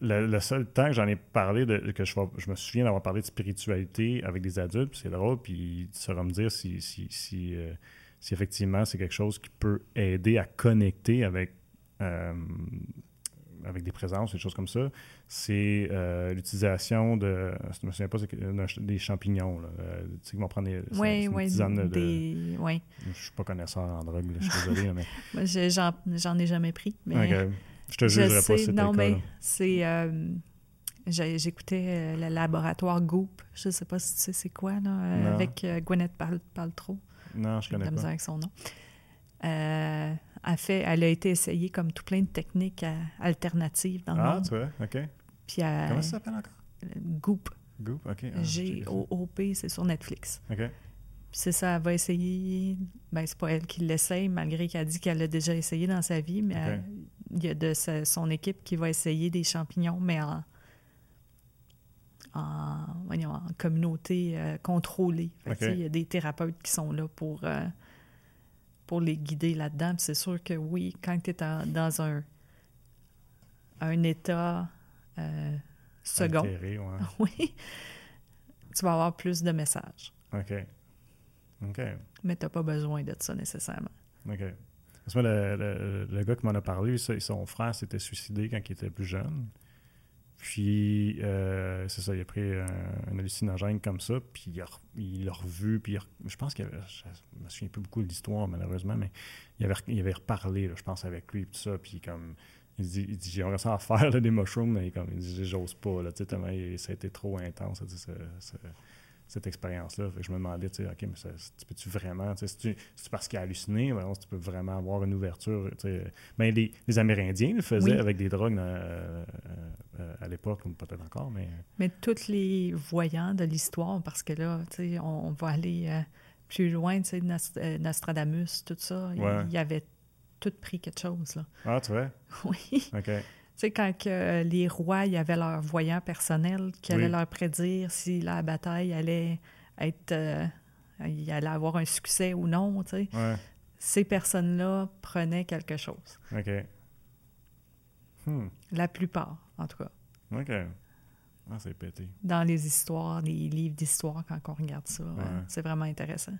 le, le seul temps que j'en ai parlé, de, que je, je me souviens d'avoir parlé de spiritualité avec des adultes, c'est drôle, puis tu sauras me dire si, si, si, euh, si effectivement c'est quelque chose qui peut aider à connecter avec, avec des présences, des choses comme ça, c'est euh, l'utilisation de, je me souviens pas, des champignons, là, euh, tu sais, qu'ils vont prendre des, c'est- c'est Oui, une oui. tisane de- Des... Ouais. je suis pas connaisseur en drogue, là, je suis désolé, mais J'en j'en ai jamais pris. Mais je te je jugerai pas sais, si non, mais c'est. euh, J'écoutais le laboratoire Goop. Je sais pas si tu sais c'est quoi, là, avec Gwyneth Pal Paltrow. Non, je connais la misère pas. avec son nom. Euh, elle, fait, elle a été essayée comme tout plein de techniques euh, alternatives dans le Ah, monde. tu vois, ok. Puis elle- Comment ça s'appelle encore? Goop, Goop, ok. ah, G-O-O-P, c'est sur Netflix. Ok. Puis c'est ça, elle va essayer. Ben, c'est pas elle qui l'essaye, malgré qu'elle dit qu'elle l'a déjà essayé dans sa vie, mais elle- il y a de sa- son équipe qui va essayer des champignons, mais en, en, en communauté euh, contrôlée. Fait que, Il y a des thérapeutes qui sont là pour, euh, pour les guider là-dedans. C'est sûr que oui, quand tu es dans un, un état euh, second, Altéré, ouais. oui, tu vas avoir plus de messages. Ok. Ok. Mais tu n'as pas besoin de ça nécessairement. OK. Parce que moi, le, le- le gars qui m'en a parlé, son frère s'était suicidé quand il était plus jeune. Puis, euh, c'est ça, il a pris un, hallucinogène comme ça, puis il l'a revu, puis il je pense qu'il avait, je me souviens plus beaucoup de l'histoire, malheureusement, mais il avait, il avait reparlé, je pense, avec lui, puis tout ça, puis comme, il dit, il dit j'aimerais ça faire, des mushrooms, mais comme, il dit, j'ose pas, là, tu sais, tellement ça a été trop intense, ce- cette expérience-là. Fait que je me demandais, tu sais, OK, mais ça, tu peux-tu vraiment, tu sais, c'est-tu c'est-tu parce qu'il a halluciné, ben, si tu peux vraiment avoir une ouverture, tu sais. Ben, les, les Amérindiens le faisaient Oui. avec des drogues euh, euh, à l'époque, ou peut-être encore, mais... Mais tous les voyants de l'histoire, parce que là, tu sais, on, on va aller euh, plus loin, tu sais, Nost- euh, Nostradamus, tout ça, il- Ouais. il avait tout pris quelque chose, là. Ah, tu vois? Oui. OK. Tu sais, quand que, euh, les rois, il y avait leur voyant personnel qui allait Oui. leur prédire si la bataille allait être... euh, il allait avoir un succès ou non, tu sais. Ouais. Ces personnes-là prenaient quelque chose. OK. Hmm. La plupart, en tout cas. OK. Ah, c'est pété. Dans les histoires, les livres d'histoire, quand on regarde ça, c'est vraiment intéressant.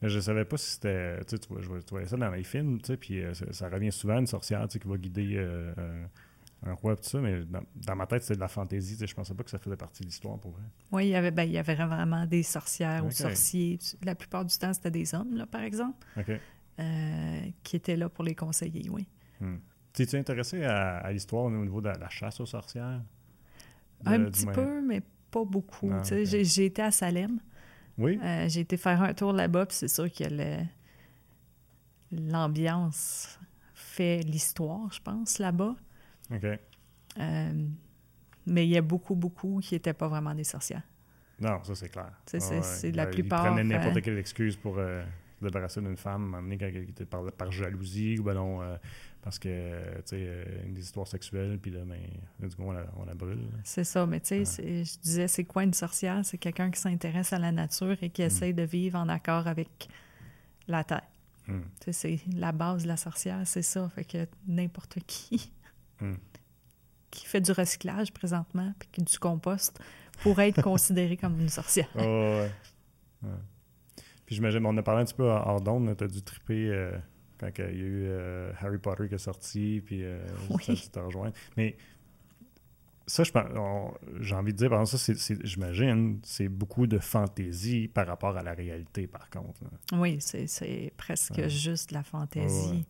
Mais je savais pas si c'était. Tu vois, je voyais ça dans les films, tu sais, puis euh, ça, ça revient souvent, une sorcière, tu sais, qui va guider euh, euh, un roi, tout ça, mais dans, dans ma tête, c'était de la fantaisie, je pensais pas que ça faisait partie de l'histoire pour vrai. Oui, il y avait, ben, il y avait vraiment des sorcières ou sorciers. La plupart du temps, c'était des hommes, là, par exemple, euh, qui étaient là pour les conseiller, oui. Hmm. T'es-tu intéressé à, à l'histoire au niveau de la, la chasse aux sorcières? De- Un petit peu, mais pas beaucoup. Ok. J'ai été à Salem. Oui? Euh, j'ai été faire un tour là-bas, puis c'est sûr que l'ambiance fait l'histoire, je pense, là-bas. OK. Euh, mais il y a beaucoup, beaucoup qui n'étaient pas vraiment des sorcières. Non, ça, c'est clair. Sais, c'est- Ouais, la Ben, plupart, Ils prenaient n'importe euh, quelle excuse pour euh, se débarrasser d'une femme, était par, par jalousie, ou ben non, euh, parce que, tu sais, euh, des histoires sexuelles, puis là, ben, là, du coup, on la, on la brûle. C'est ça, mais tu sais, c'est- je disais, c'est quoi une sorcière? C'est quelqu'un qui s'intéresse à la nature et Mm. qui essaie de vivre en accord avec la Terre. Sais, c'est la base de la sorcière, c'est ça. Fait que n'importe qui Hmm. qui fait du recyclage présentement puis qui du compost pourrait être considéré comme une sorcière. Oh, ouais. Ouais. Puis j'imagine, on a parlé un petit peu hors d'onde, tu as dû triper euh, quand il y a eu euh, Harry Potter qui est sorti, puis euh, Oui. ça, tu te rejoins. Mais ça, j'ai envie de dire, par exemple, ça, j'imagine, c'est beaucoup de fantaisie par rapport à la réalité, par contre. là. Oui, c'est, presque Ouais. juste la fantaisie. Ouais.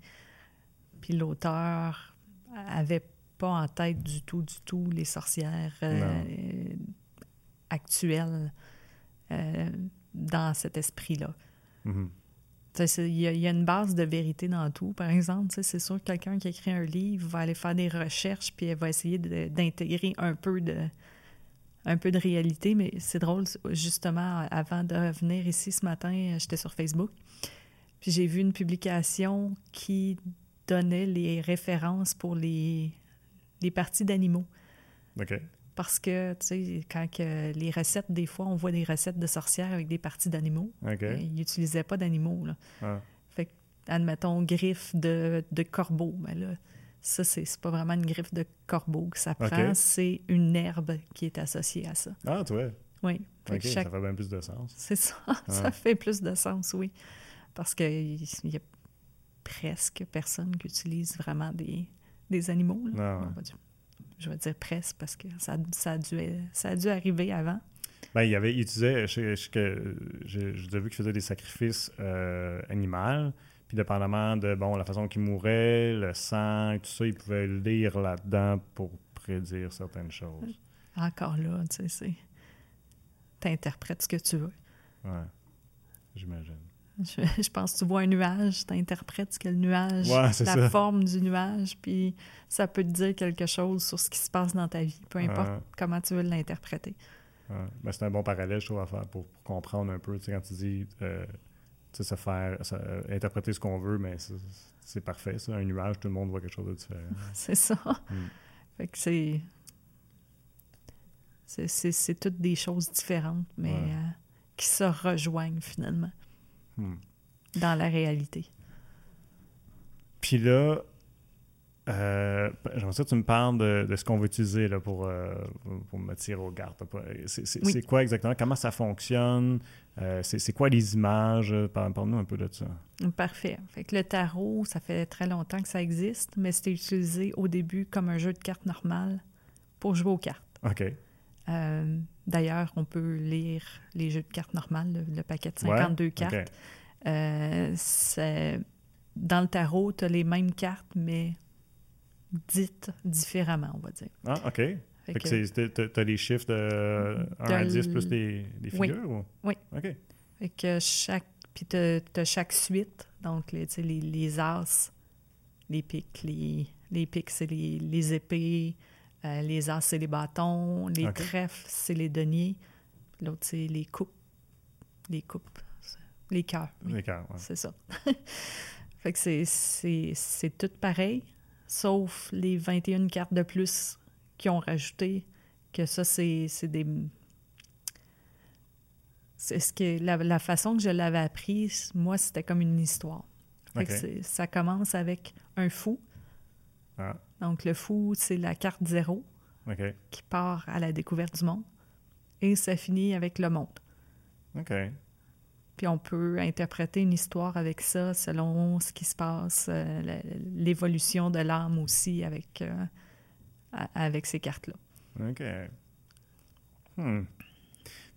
Puis l'auteur avait pas en tête du tout, du tout les sorcières euh, actuelles euh, dans cet esprit-là. Mhm. C'est- Il y, a- il y a une base de vérité dans tout, par exemple. C'est sûr que quelqu'un qui écrit un livre va aller faire des recherches puis elle va essayer d'intégrer un peu de un peu de réalité, mais c'est drôle, justement, avant de venir ici ce matin, j'étais sur Facebook, Puis j'ai vu une publication qui donnait les références pour les, les parties d'animaux. OK. Parce que, tu sais, quand que les recettes, des fois, on voit des recettes de sorcières avec des parties d'animaux. Ils n'utilisaient pas d'animaux, là. Ah. Fait que, admettons, griffe de, de corbeau. Mais là, ça, c'est pas vraiment une griffe de corbeau que ça prend, c'est une herbe qui est associée à ça. Ah, tu vois. Oui. Fait OK, que chaque- ça fait bien plus de sens. C'est ça. Ça fait plus de sens, oui. Parce qu'il y a presque personne qui utilise vraiment des, des animaux. là. Ouais. Va dire- je vais dire presque parce que ça, ça, a dû, ça a dû arriver avant. Ben, il y avait, il utilisait, je, je, j'ai déjà vu qu'il faisait des sacrifices euh, animaux, puis dépendamment de, bon, la façon qu'il mourait, le sang, tout ça, il pouvait lire là-dedans pour prédire certaines choses. Encore là, tu sais, c'est. T'interprètes ce que tu veux. Ouais, j'imagine. Je, je pense que tu vois un nuage, t'interprètes ce qu'est le nuage, Ouais, la ça. forme du nuage, puis ça peut te dire quelque chose sur ce qui se passe dans ta vie, peu importe comment tu veux l'interpréter. Ben, c'est un bon parallèle, je trouve, à faire pour, pour comprendre un peu, tu sais, quand tu dis, euh, tu sais, se faire, se- euh, interpréter ce qu'on veut, mais c'est- parfait, ça. Un nuage, tout le monde voit quelque chose de différent. C'est ça. Mm. Fait que c'est. c'est- C'est c'est toutes des choses différentes, mais Ouais. euh, qui se rejoignent finalement Hmm. dans la réalité. Puis là, euh, j'aimerais ça que tu me parles de, de ce qu'on va utiliser là, pour, euh, pour me tirer aux gardes. C'est Oui. quoi exactement? Comment ça fonctionne? Euh, c'est quoi les images? Parle- Parle-nous un peu de ça. Parfait. Fait que le tarot, ça fait très longtemps que ça existe, mais c'était utilisé au début comme un jeu de cartes normal pour jouer aux cartes. OK. Euh, D'ailleurs, on peut lire les jeux de cartes normales, le, le paquet de Ouais? 52 cartes. OK. Euh, dans le tarot, tu as les mêmes cartes, mais dites différemment, on va dire. Ah, OK. T'as t'as les chiffres de 1 à De 10 plus l- les, les Oui. figures? ou- Oui. OK. Fait que chaque. Puis t'as as chaque suite, donc les, tu les, les as, les pics, les, les pics, c'est les, les épées, euh, les as, c'est les bâtons, les trèfles, c'est les deniers, l'autre, c'est les coupes, les coupes, les cœurs. oui. Les cœurs, ouais. C'est ça. fait que c'est- tout pareil, sauf les 21 cartes de plus qu'ils ont rajouté, que ça, c'est des... C'est ce que la, la façon que je l'avais appris, moi, c'était comme une histoire. Fait que ça commence avec un fou. Ah, Donc, le fou, c'est la carte zéro qui part à la découverte du monde. Et ça finit avec le monde. OK. Puis on peut interpréter une histoire avec ça selon ce qui se passe, euh, l'évolution de l'âme aussi avec, euh, avec ces cartes-là. OK. Hmm.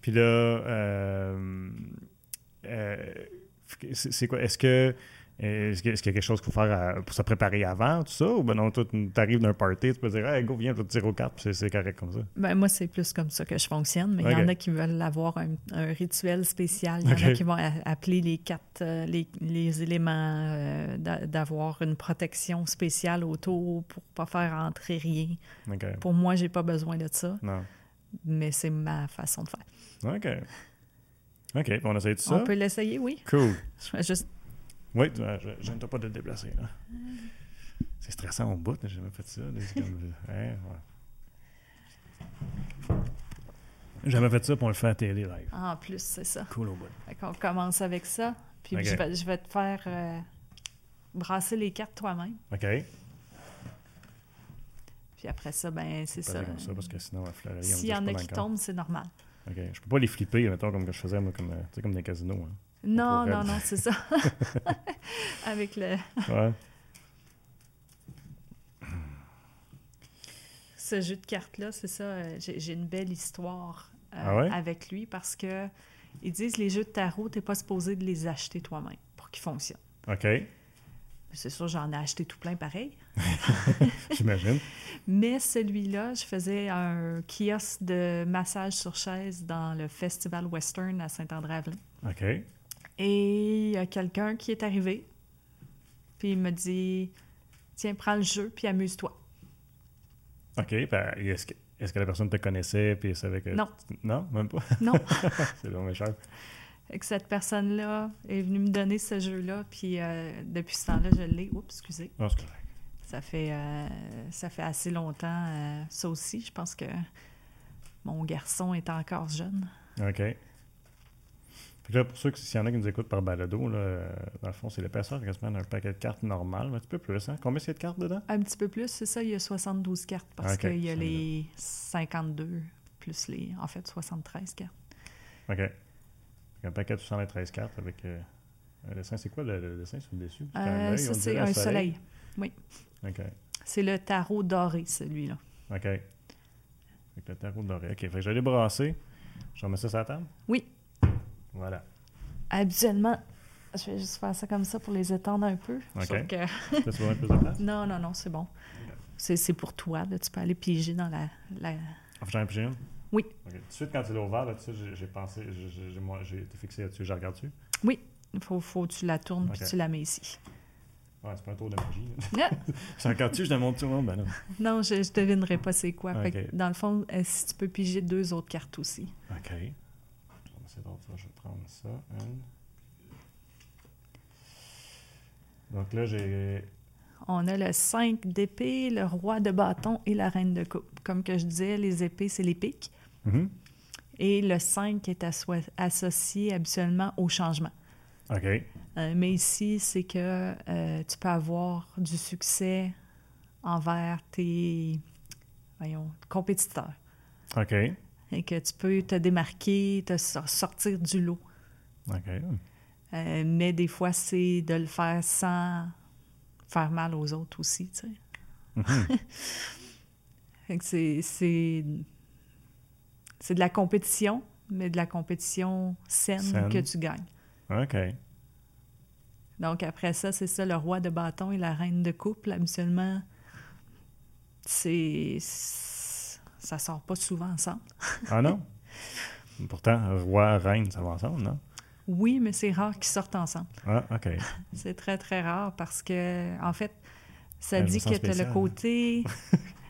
Puis là, euh, c'est quoi? Est-ce que est-ce que- est-ce qu'il y a quelque chose qu'il faut faire à- pour se préparer avant, tout ça? Ou ben non, tu arrives d'un party, tu peux dire, hey, go, viens, je vais te tirer aux cartes, puis c'est- correct comme ça? Ben, moi, c'est plus comme ça que je fonctionne, mais il y en a qui veulent avoir un, un rituel spécial. Il y en a qui vont appeler les cartes, euh, les, les éléments, euh, d'a- d'avoir une protection spéciale autour pour pas faire entrer rien. Pour moi, j'ai pas besoin de ça, Non. mais c'est ma façon de faire. OK. OK, on essaye tout ça? On peut l'essayer, oui. Cool. Je vais juste Oui, je pas de te déplacer. là. C'est stressant au bout, j'ai jamais fait ça. comme, hein, ouais. J'ai jamais fait ça pour le faire à télé live. en plus, c'est ça. Cool au bout. Fait qu'on commence avec ça. Puis je, vais, je vais te faire euh, brasser les cartes toi-même. OK. Puis après ça, ben c'est ça. comme ça parce que sinon, on S'il y en a qui le tombent, c'est normal. OK. Je peux pas les flipper, mettons, comme que je faisais, moi, comme, euh, comme les casinos. hein. Non, non, non, c'est ça. avec le... Ouais. Ce jeu de cartes-là, c'est ça. euh, J'ai j'ai une belle histoire euh, Ah ouais? avec lui parce que ils disent les jeux de tarot, t'es pas supposé de les acheter toi-même pour qu'ils fonctionnent. OK. C'est sûr, j'en ai acheté tout plein pareil. J'imagine. Mais celui-là, je faisais un kiosque de massage sur chaise dans le Festival Western à Saint-André-Avelin. OK. Et il y a quelqu'un qui est arrivé, puis il me dit Tiens, prends le jeu, puis amuse-toi. OK. ben, est-ce que, est-ce que la personne te connaissait puis elle savait que... Non. Non, même pas? Non. c'est vraiment cher. Fait que cette personne-là est venue me donner ce jeu-là, puis euh, depuis ce temps-là, je l'ai. Oups, excusez. C'est correct. Ça fait, euh, ça fait assez longtemps, euh, ça aussi. Je pense que mon garçon est encore jeune. OK. Fait que là, pour ceux qui, s'il y en a qui nous écoutent par balado, là, euh, dans le fond, c'est l'épaisseur quasiment d'un paquet de cartes normal, un petit peu plus. Hein? Combien il y a de cartes dedans? Un petit peu plus, c'est ça, il y a 72 cartes parce qu'il y a les 52 plus les, en fait, 73 cartes. OK. Un paquet de 73 cartes avec euh, un dessin. C'est quoi le, le dessin? Sur le dessus? C'est un Euh, ça, c'est un soleil? OK. C'est le tarot doré, celui-là. OK. Avec le tarot doré. OK. Fait que je vais les brasser. Je remets ça sur la table? Oui. Voilà. Habituellement, je vais juste faire ça comme ça pour les étendre un peu. Ok. Sauf que- veux plus de place? Non, non, non, c'est bon. C'est c'est pour toi, là. Tu peux aller piger dans la... la- Ah, J'en pigé une? Oui. OK. Tout de suite, quand tu l'as ouvert, là, tu sais, j'ai- j'ai pensé, j'ai- été fixé là-dessus. Je regarde dessus. Oui, il faut, faut que tu la tournes puis tu la mets ici. Ouais, c'est pas un tour de magie. là. Dessus, je te montre tout le monde. Ben non. non, je, je devinerai pas c'est quoi. Fait que, Ok. dans le fond, euh, si tu peux piger deux autres cartes aussi. OK. C'est d'autres, ça. Je vais prendre ça. Une. Donc là, j'ai. On a le 5 d'épée, le roi de bâton et la reine de coupe. Comme que je disais, les épées, c'est les piques. Mhm. Et le 5 est asso- associé habituellement au changement. OK. Euh, mais ici, c'est que euh, tu peux avoir du succès envers tes voyons, compétiteurs. OK. Et que tu peux te démarquer, te sor- sortir du lot. OK. Euh, mais des fois, c'est de le faire sans faire mal aux autres aussi, tu sais. Mhm. Que c'est, de la compétition, mais de la compétition saine, Saine. que tu gagnes. OK. Donc après ça, c'est ça, le roi de bâton et la reine de couple, habituellement, c'est... ça sort pas souvent ensemble. Ah non? Pourtant, roi, reine, ça va ensemble, non? Oui, mais c'est rare qu'ils sortent ensemble. Ah, OK. C'est très, très rare parce que, en fait, ça me dit que tu as le hein. côté...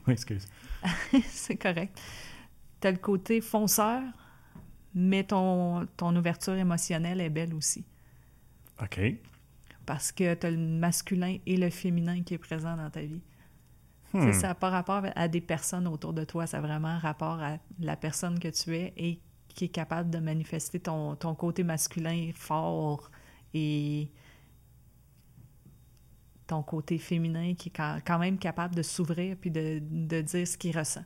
Oui, excuse. c'est correct. Tu as le côté fonceur, mais ton, ton ouverture émotionnelle est belle aussi. OK. Parce que tu as le masculin et le féminin qui est présent dans ta vie. Hmm. Ça n'a pas rapport à des personnes autour de toi, ça a vraiment rapport à la personne que tu es et qui est capable de manifester ton, ton côté masculin fort et ton côté féminin qui est quand, quand même capable de s'ouvrir puis de, de dire ce qu'il ressent.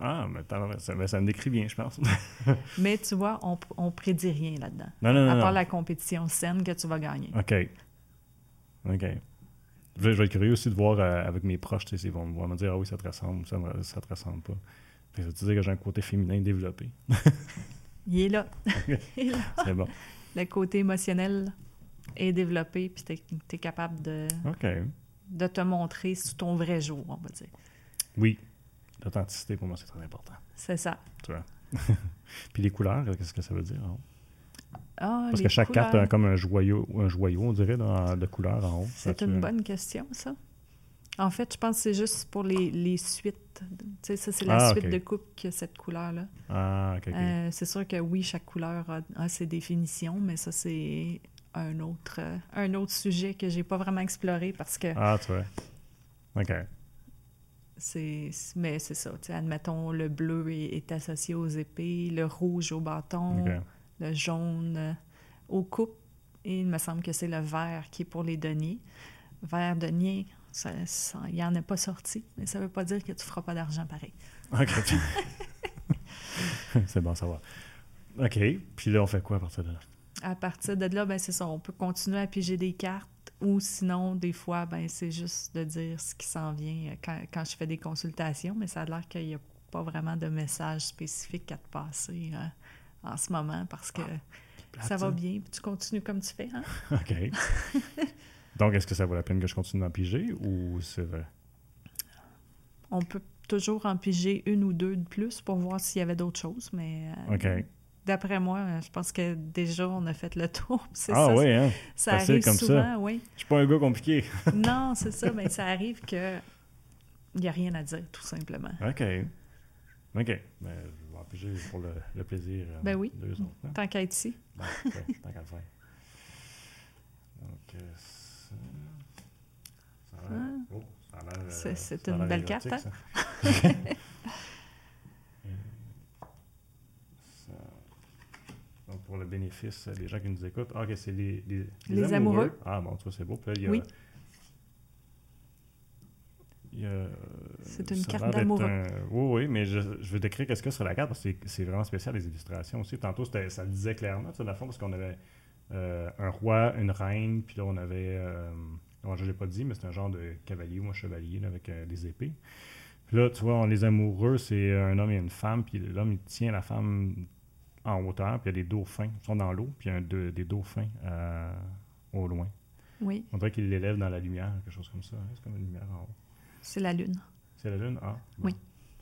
Ah, mais ça, ça me décrit bien, je pense. Mais tu vois, on, on prédit rien là-dedans. non, non, non. À part non. la compétition saine que tu vas gagner. OK. OK. Je vais, être curieux aussi de voir euh, avec mes proches, tu sais, s'ils vont me dire Ah oui, ça te ressemble, ça, me- ça te ressemble pas. Fait que ça veut dire que j'ai un côté féminin développé. Il est là. Il est là. C'est bon. Le côté émotionnel est développé, puis tu es, capable de, de te montrer sous ton vrai jour, on va dire. Oui. L'authenticité, pour moi, c'est très important. C'est ça. Tu vois. Puis les couleurs, qu'est-ce que ça veut dire? haut? Ah, Parce que chaque carte a comme un joyau, un joyau on dirait, dans- de couleurs en haut. C'est une bonne question, ça. En fait, je pense que c'est juste pour les, les suites. Tu sais, ça, c'est la Ah, suite de coupe qui a cette couleur-là. Ah, OK, OK. Euh, c'est sûr que oui, chaque couleur a, a ses définitions, mais ça, c'est un autre, euh, un autre sujet que j'ai pas vraiment exploré parce que Ah, tu vois. OK. c'est. Mais c'est ça. Admettons, le bleu est, est associé aux épées, le rouge au bâton. Le jaune euh, aux coupes, et il me semble que c'est le vert qui est pour les deniers. Vert denier, ça, ça- il n'y en a pas sorti, mais ça veut pas dire que tu feras pas d'argent pareil. OK. c'est bon à savoir. OK. Puis là, on fait quoi à partir de là? À partir de là, ben c'est ça, on peut continuer à piger des cartes ou sinon, des fois, ben c'est juste de dire ce qui s'en vient euh, quand, quand je fais des consultations, mais ça a l'air qu'il n'y a pas vraiment de message spécifique à te passer euh, en ce moment parce que ça va bien, puis tu continues comme tu fais. Hein? OK. Donc, est-ce que ça vaut la peine que je continue d'en piger ou c'est vrai? On peut toujours en piger une ou deux de plus pour voir s'il y avait d'autres choses, mais euh, d'après moi, euh, je pense que déjà on a fait le tour. C'est Ah ça, oui, hein? ça facile arrive comme ça. souvent, oui. Je suis pas un gars compliqué. Non, c'est ça, mais ça arrive que il n'y a rien à dire, tout simplement. OK. OK. Ben, puis j'ai pour le, le plaisir. euh, Ben oui. Deux autres. hein? Tant qu'à être ici. Bon, ouais, tant qu'à le faire. Donc, euh, ça. Ça a l'air. Oh, ça a euh, C'est- ça a une belle carte, hein? ça. Euh, ça. Donc, pour le bénéfice des gens qui nous écoutent, ah, ok, c'est les, les, Les amoureux. Ah, bon, tu vois, c'est beau. Puis là, il y a. Oui. A- C'est une carte un- Oui, oui, mais je, je veux décrire qu'est-ce a sur la carte parce que c'est- c'est vraiment spécial, les illustrations aussi. Tantôt, ça le disait clairement, dans le fond, parce qu'on avait euh, un roi, une reine, puis là, on avait. Euh, bon, je ne l'ai pas dit, mais c'est un genre de cavalier ou un chevalier là, avec euh, des épées. Puis là, tu vois, on, les amoureux, c'est un homme et une femme, puis l'homme, il tient la femme en hauteur, puis il y a des dauphins, ils sont dans l'eau, puis il y a de- des dauphins euh, au loin. Oui, On dirait qu'il l'élève dans la lumière, quelque chose comme ça. hein. C'est comme une lumière en haut. C'est la lune. C'est la lune? Ah. bon. Oui.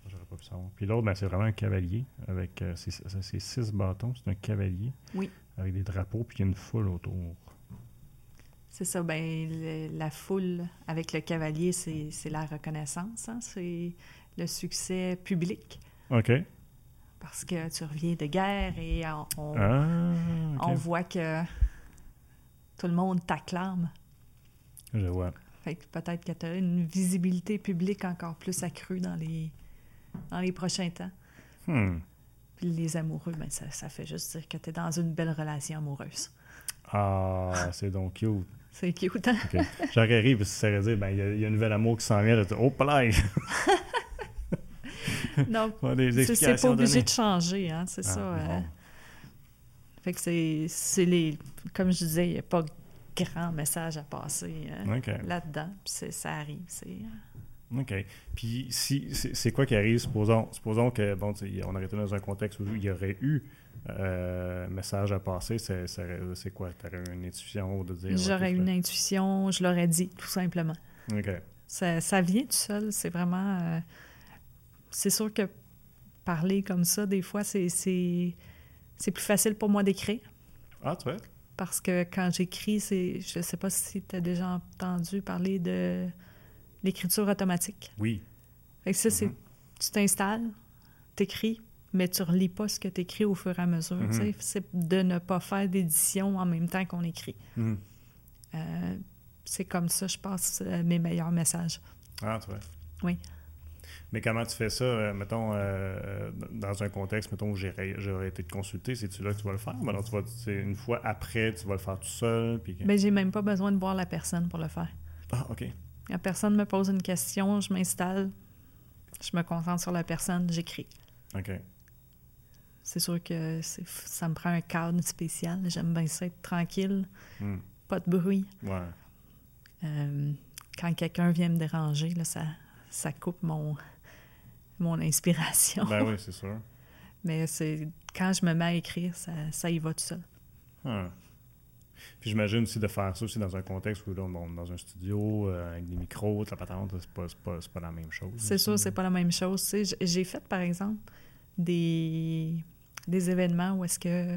J'aurais pas pu savoir. Puis l'autre, ben, c'est vraiment un cavalier avec euh, ses, six bâtons. C'est un cavalier. Oui. Avec des drapeaux, puis il y a une foule autour. C'est ça, ben, le- la foule avec le cavalier, c'est la reconnaissance, hein, c'est le succès public. OK. Parce que tu reviens de guerre et on, on- Ah, on voit que tout le monde t'acclame. Je vois. Fait que peut-être que tu as une visibilité publique encore plus accrue dans les, dans les prochains temps. Hmm. Puis les amoureux, ben, ça, ça fait juste dire que tu es dans une belle relation amoureuse. Ah, c'est donc cute. C'est cute, hein? OK. J'aurais ri, parce que ça aurait dit, ben, il y, a- il y a un nouvel amour qui s'en vient. Là, oh, là! Non, c'est pas obligé données. de changer, hein, c'est Ah, ça. euh. bon. Fait que c'est c'est les... Comme je disais, il n'y a pas grand message à passer euh, là-dedans. Puis ça arrive. C'est... euh, OK. Puis, si, c'est quoi qui arrive? Supposons, supposons que, bon, on aurait été dans un contexte où il y aurait eu euh, message à passer. C'est quoi? Tu aurais une intuition de dire. J'aurais une intuition, je l'aurais dit, tout simplement. OK. Ça, ça vient tout seul. C'est vraiment. euh, c'est sûr que parler comme ça, des fois, c'est, c'est, c'est plus facile pour moi d'écrire. Ah, tu vois? Parce que quand j'écris, c'est. Je sais pas si tu as déjà entendu parler de l'écriture automatique. Oui. Fait que ça, c'est. Mhm. Tu t'installes, t'écris, mais tu relis pas ce que tu écris au fur et à mesure. Mhm. sais. C'est de ne pas faire d'édition en même temps qu'on écrit. Mhm. Euh, c'est comme ça, je passe euh, mes meilleurs messages. Ah, tu vois. Oui. Mais comment tu fais ça, euh, mettons, euh, dans un contexte, mettons, où j'aurais été te consulter, c'est-tu là que tu vas le faire? Non, tu vas, une fois après, tu vas le faire tout seul, puis... Ben, j'ai même pas besoin de voir la personne pour le faire. Ah, OK. La personne me pose une question, je m'installe, je me concentre sur la personne, j'écris. OK. C'est sûr que ça me prend un cadre spécial. J'aime bien ça être tranquille, Hmm. pas de bruit. Ouais. Euh, quand quelqu'un vient me déranger, là, ça, ça coupe mon, mon inspiration. Ben oui, c'est sûr. Mais c'est quand je me mets à écrire, ça, ça y va tout seul. Ah. Puis j'imagine aussi de faire ça aussi dans un contexte où là, on est dans un studio euh, avec des micros, de la patente, c'est pas, c'est pas, c'est pas la même chose. C'est sûr, c'est pas la même chose. J'ai fait, par exemple, des, des événements où est-ce que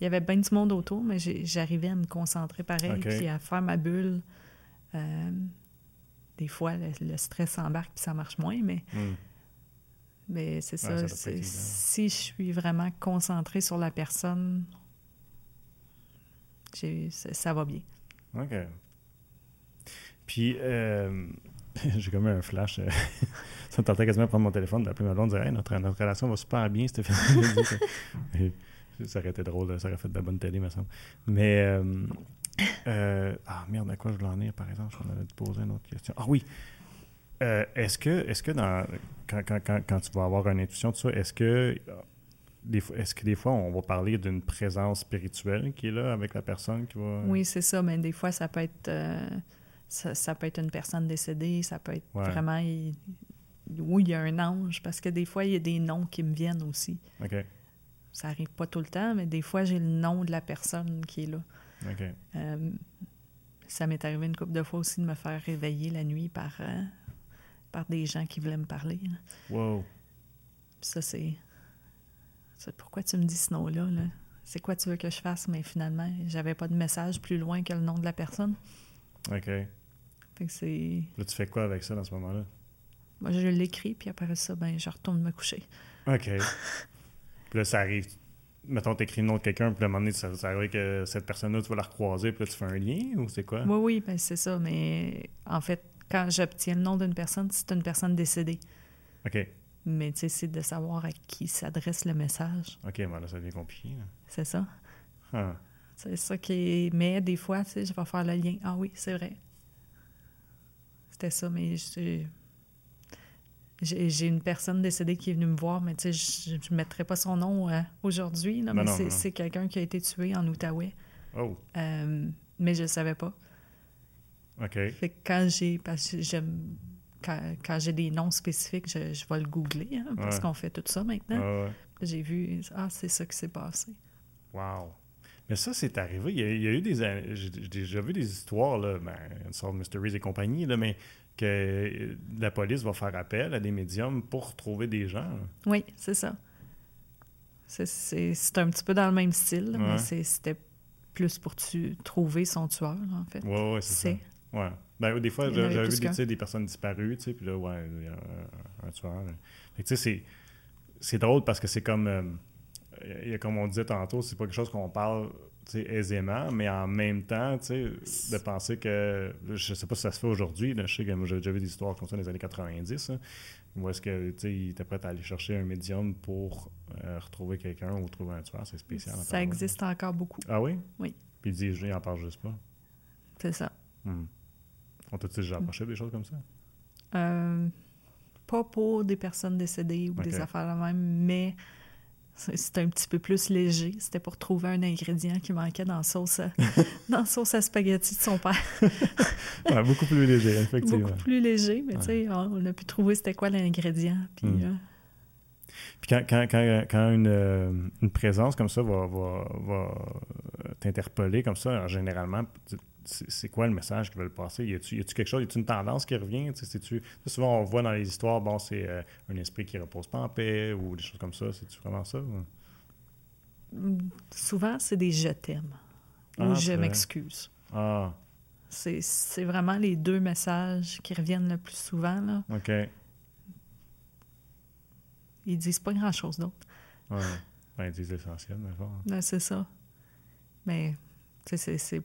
il y avait bien du monde autour, mais j'ai- j'arrivais à me concentrer pareil, Ok. puis à faire ma bulle. Euh, des fois, le, le stress embarque, puis ça marche moins, mais, Hmm. Mais c'est ça si je suis vraiment concentrée sur la personne, ça ça va bien. OK. Puis, euh, j'ai comme eu un flash. euh, ça me tentait quasiment de prendre mon téléphone, d'appeler ma blonde, de dire hey, notre, notre relation va super bien, Stéphane. Et ça aurait été drôle, ça aurait fait de la bonne télé, me semble. Mais, euh, euh, ah merde, à quoi je voulais en venir, par exemple? Je m'en avais posé une autre question. Ah oui. Euh, est-ce que, est-ce que dans, quand, quand, quand, quand tu vas avoir une intuition de ça, est-ce que, des fois, est-ce que des fois on va parler d'une présence spirituelle qui est là avec la personne qui va. Oui, c'est ça, mais des fois, ça peut être euh, ça, ça peut être une personne décédée, ça peut être Ouais. vraiment il- oui, il y a un ange, parce que des fois, il y a des noms qui me viennent aussi. OK. Ça arrive pas tout le temps, mais des fois, j'ai le nom de la personne qui est là. OK. Euh, ça m'est arrivé une couple de fois aussi de me faire réveiller la nuit par, euh, par des gens qui voulaient me parler. là. Wow. Ça, c'est... pourquoi tu me dis ce nom-là? là? C'est quoi tu veux que je fasse? Mais finalement, j'avais pas de message plus loin que le nom de la personne. OK. Fait que c'est... Là, tu fais quoi avec ça dans ce moment-là? Moi, je l'écris, puis après ça, ben, je retourne me coucher. OK. Puis là, ça arrive. Mettons, tu écris le nom de quelqu'un, puis à un moment donné, ça, ça arrive que cette personne-là, tu vas la recroiser, puis là, tu fais un lien, ou c'est quoi? Oui, oui, ben c'est ça. Mais en fait, quand j'obtiens le nom d'une personne, c'est une personne décédée. OK. Mais tu sais, c'est de savoir à qui s'adresse le message. OK, ben là, ça devient compliqué. C'est ça. Ah. C'est ça qui est... Mais des fois, tu sais, je vais faire le lien. Ah oui, c'est vrai. C'était ça, mais j'ai... J'ai une personne décédée qui est venue me voir, mais tu sais, je ne mettrai pas son nom euh, aujourd'hui, mais non, c'est non. c'est quelqu'un qui a été tué en Outaouais. Oh, Euh, mais je ne savais pas. OK. Fait que quand j'ai... Parce que j'aime... Quand, quand j'ai des noms spécifiques, je, je vais le googler, hein, parce Ouais. qu'on fait tout ça maintenant. Ouais. J'ai vu, ah, c'est ça qui s'est passé. Wow. Mais ça, c'est arrivé. Il y a, il y a eu des. J'ai déjà vu des histoires, là, ben, Unsolved Mysteries et compagnie, là, mais que euh, la police va faire appel à des médiums pour retrouver des gens. Oui, c'est ça. C'est- un petit peu dans le même style, là, Ouais. mais c'était plus pour tu, trouver son tueur, en fait. Ouais, c'est C'est. ça. Ouais. Ben, des fois, j'avais vu des, des personnes disparues, tu sais, puis là, ouais, il y a un, un tueur. Fait que, tu sais, c'est- drôle parce que c'est comme. euh, y a comme on disait tantôt, c'est pas quelque chose qu'on parle aisément, mais en même temps, tu sais, de penser que. Je sais pas si ça se fait aujourd'hui, je sais que moi, j'ai déjà vu des histoires comme ça dans les années 90, là, où est-ce que, tu sais, il était prêt à aller chercher un médium pour euh, retrouver quelqu'un ou trouver un tueur, c'est spécial. Ça existe encore beaucoup. Ah oui? Oui. Puis il dit, je n'en parle juste pas. C'est ça. Hmm. On t'a déjà approché des choses comme ça? Euh, pas pour des personnes décédées ou des affaires la même, mais c'est- c'était un petit peu plus léger. C'était pour trouver un ingrédient qui manquait dans la sauce à, dans la sauce à spaghetti de son père. Ouais, beaucoup plus léger, effectivement. Beaucoup plus léger, mais Ouais. tu sais, on a pu trouver c'était quoi l'ingrédient. Puis, Hmm. euh, Puis quand, quand, quand, quand une, euh, une présence comme ça va, va, va t'interpeller comme ça, généralement, c'est quoi le message qu'ils veulent passer? Y a-tu quelque chose, y a-tu une tendance qui revient? Tu souvent, on voit dans les histoires, bon, c'est euh, un esprit qui repose pas en paix ou des choses comme ça. C'est-tu vraiment ça? ou- souvent, c'est des je t'aime ou Ah, je m'excuse. Ah, C'est vraiment les deux messages qui reviennent le plus souvent. Là. OK. Ils disent pas grand-chose d'autre. Ouais. Ben, ils disent l'essentiel, mais bon. Ben, c'est ça. Mais c'est-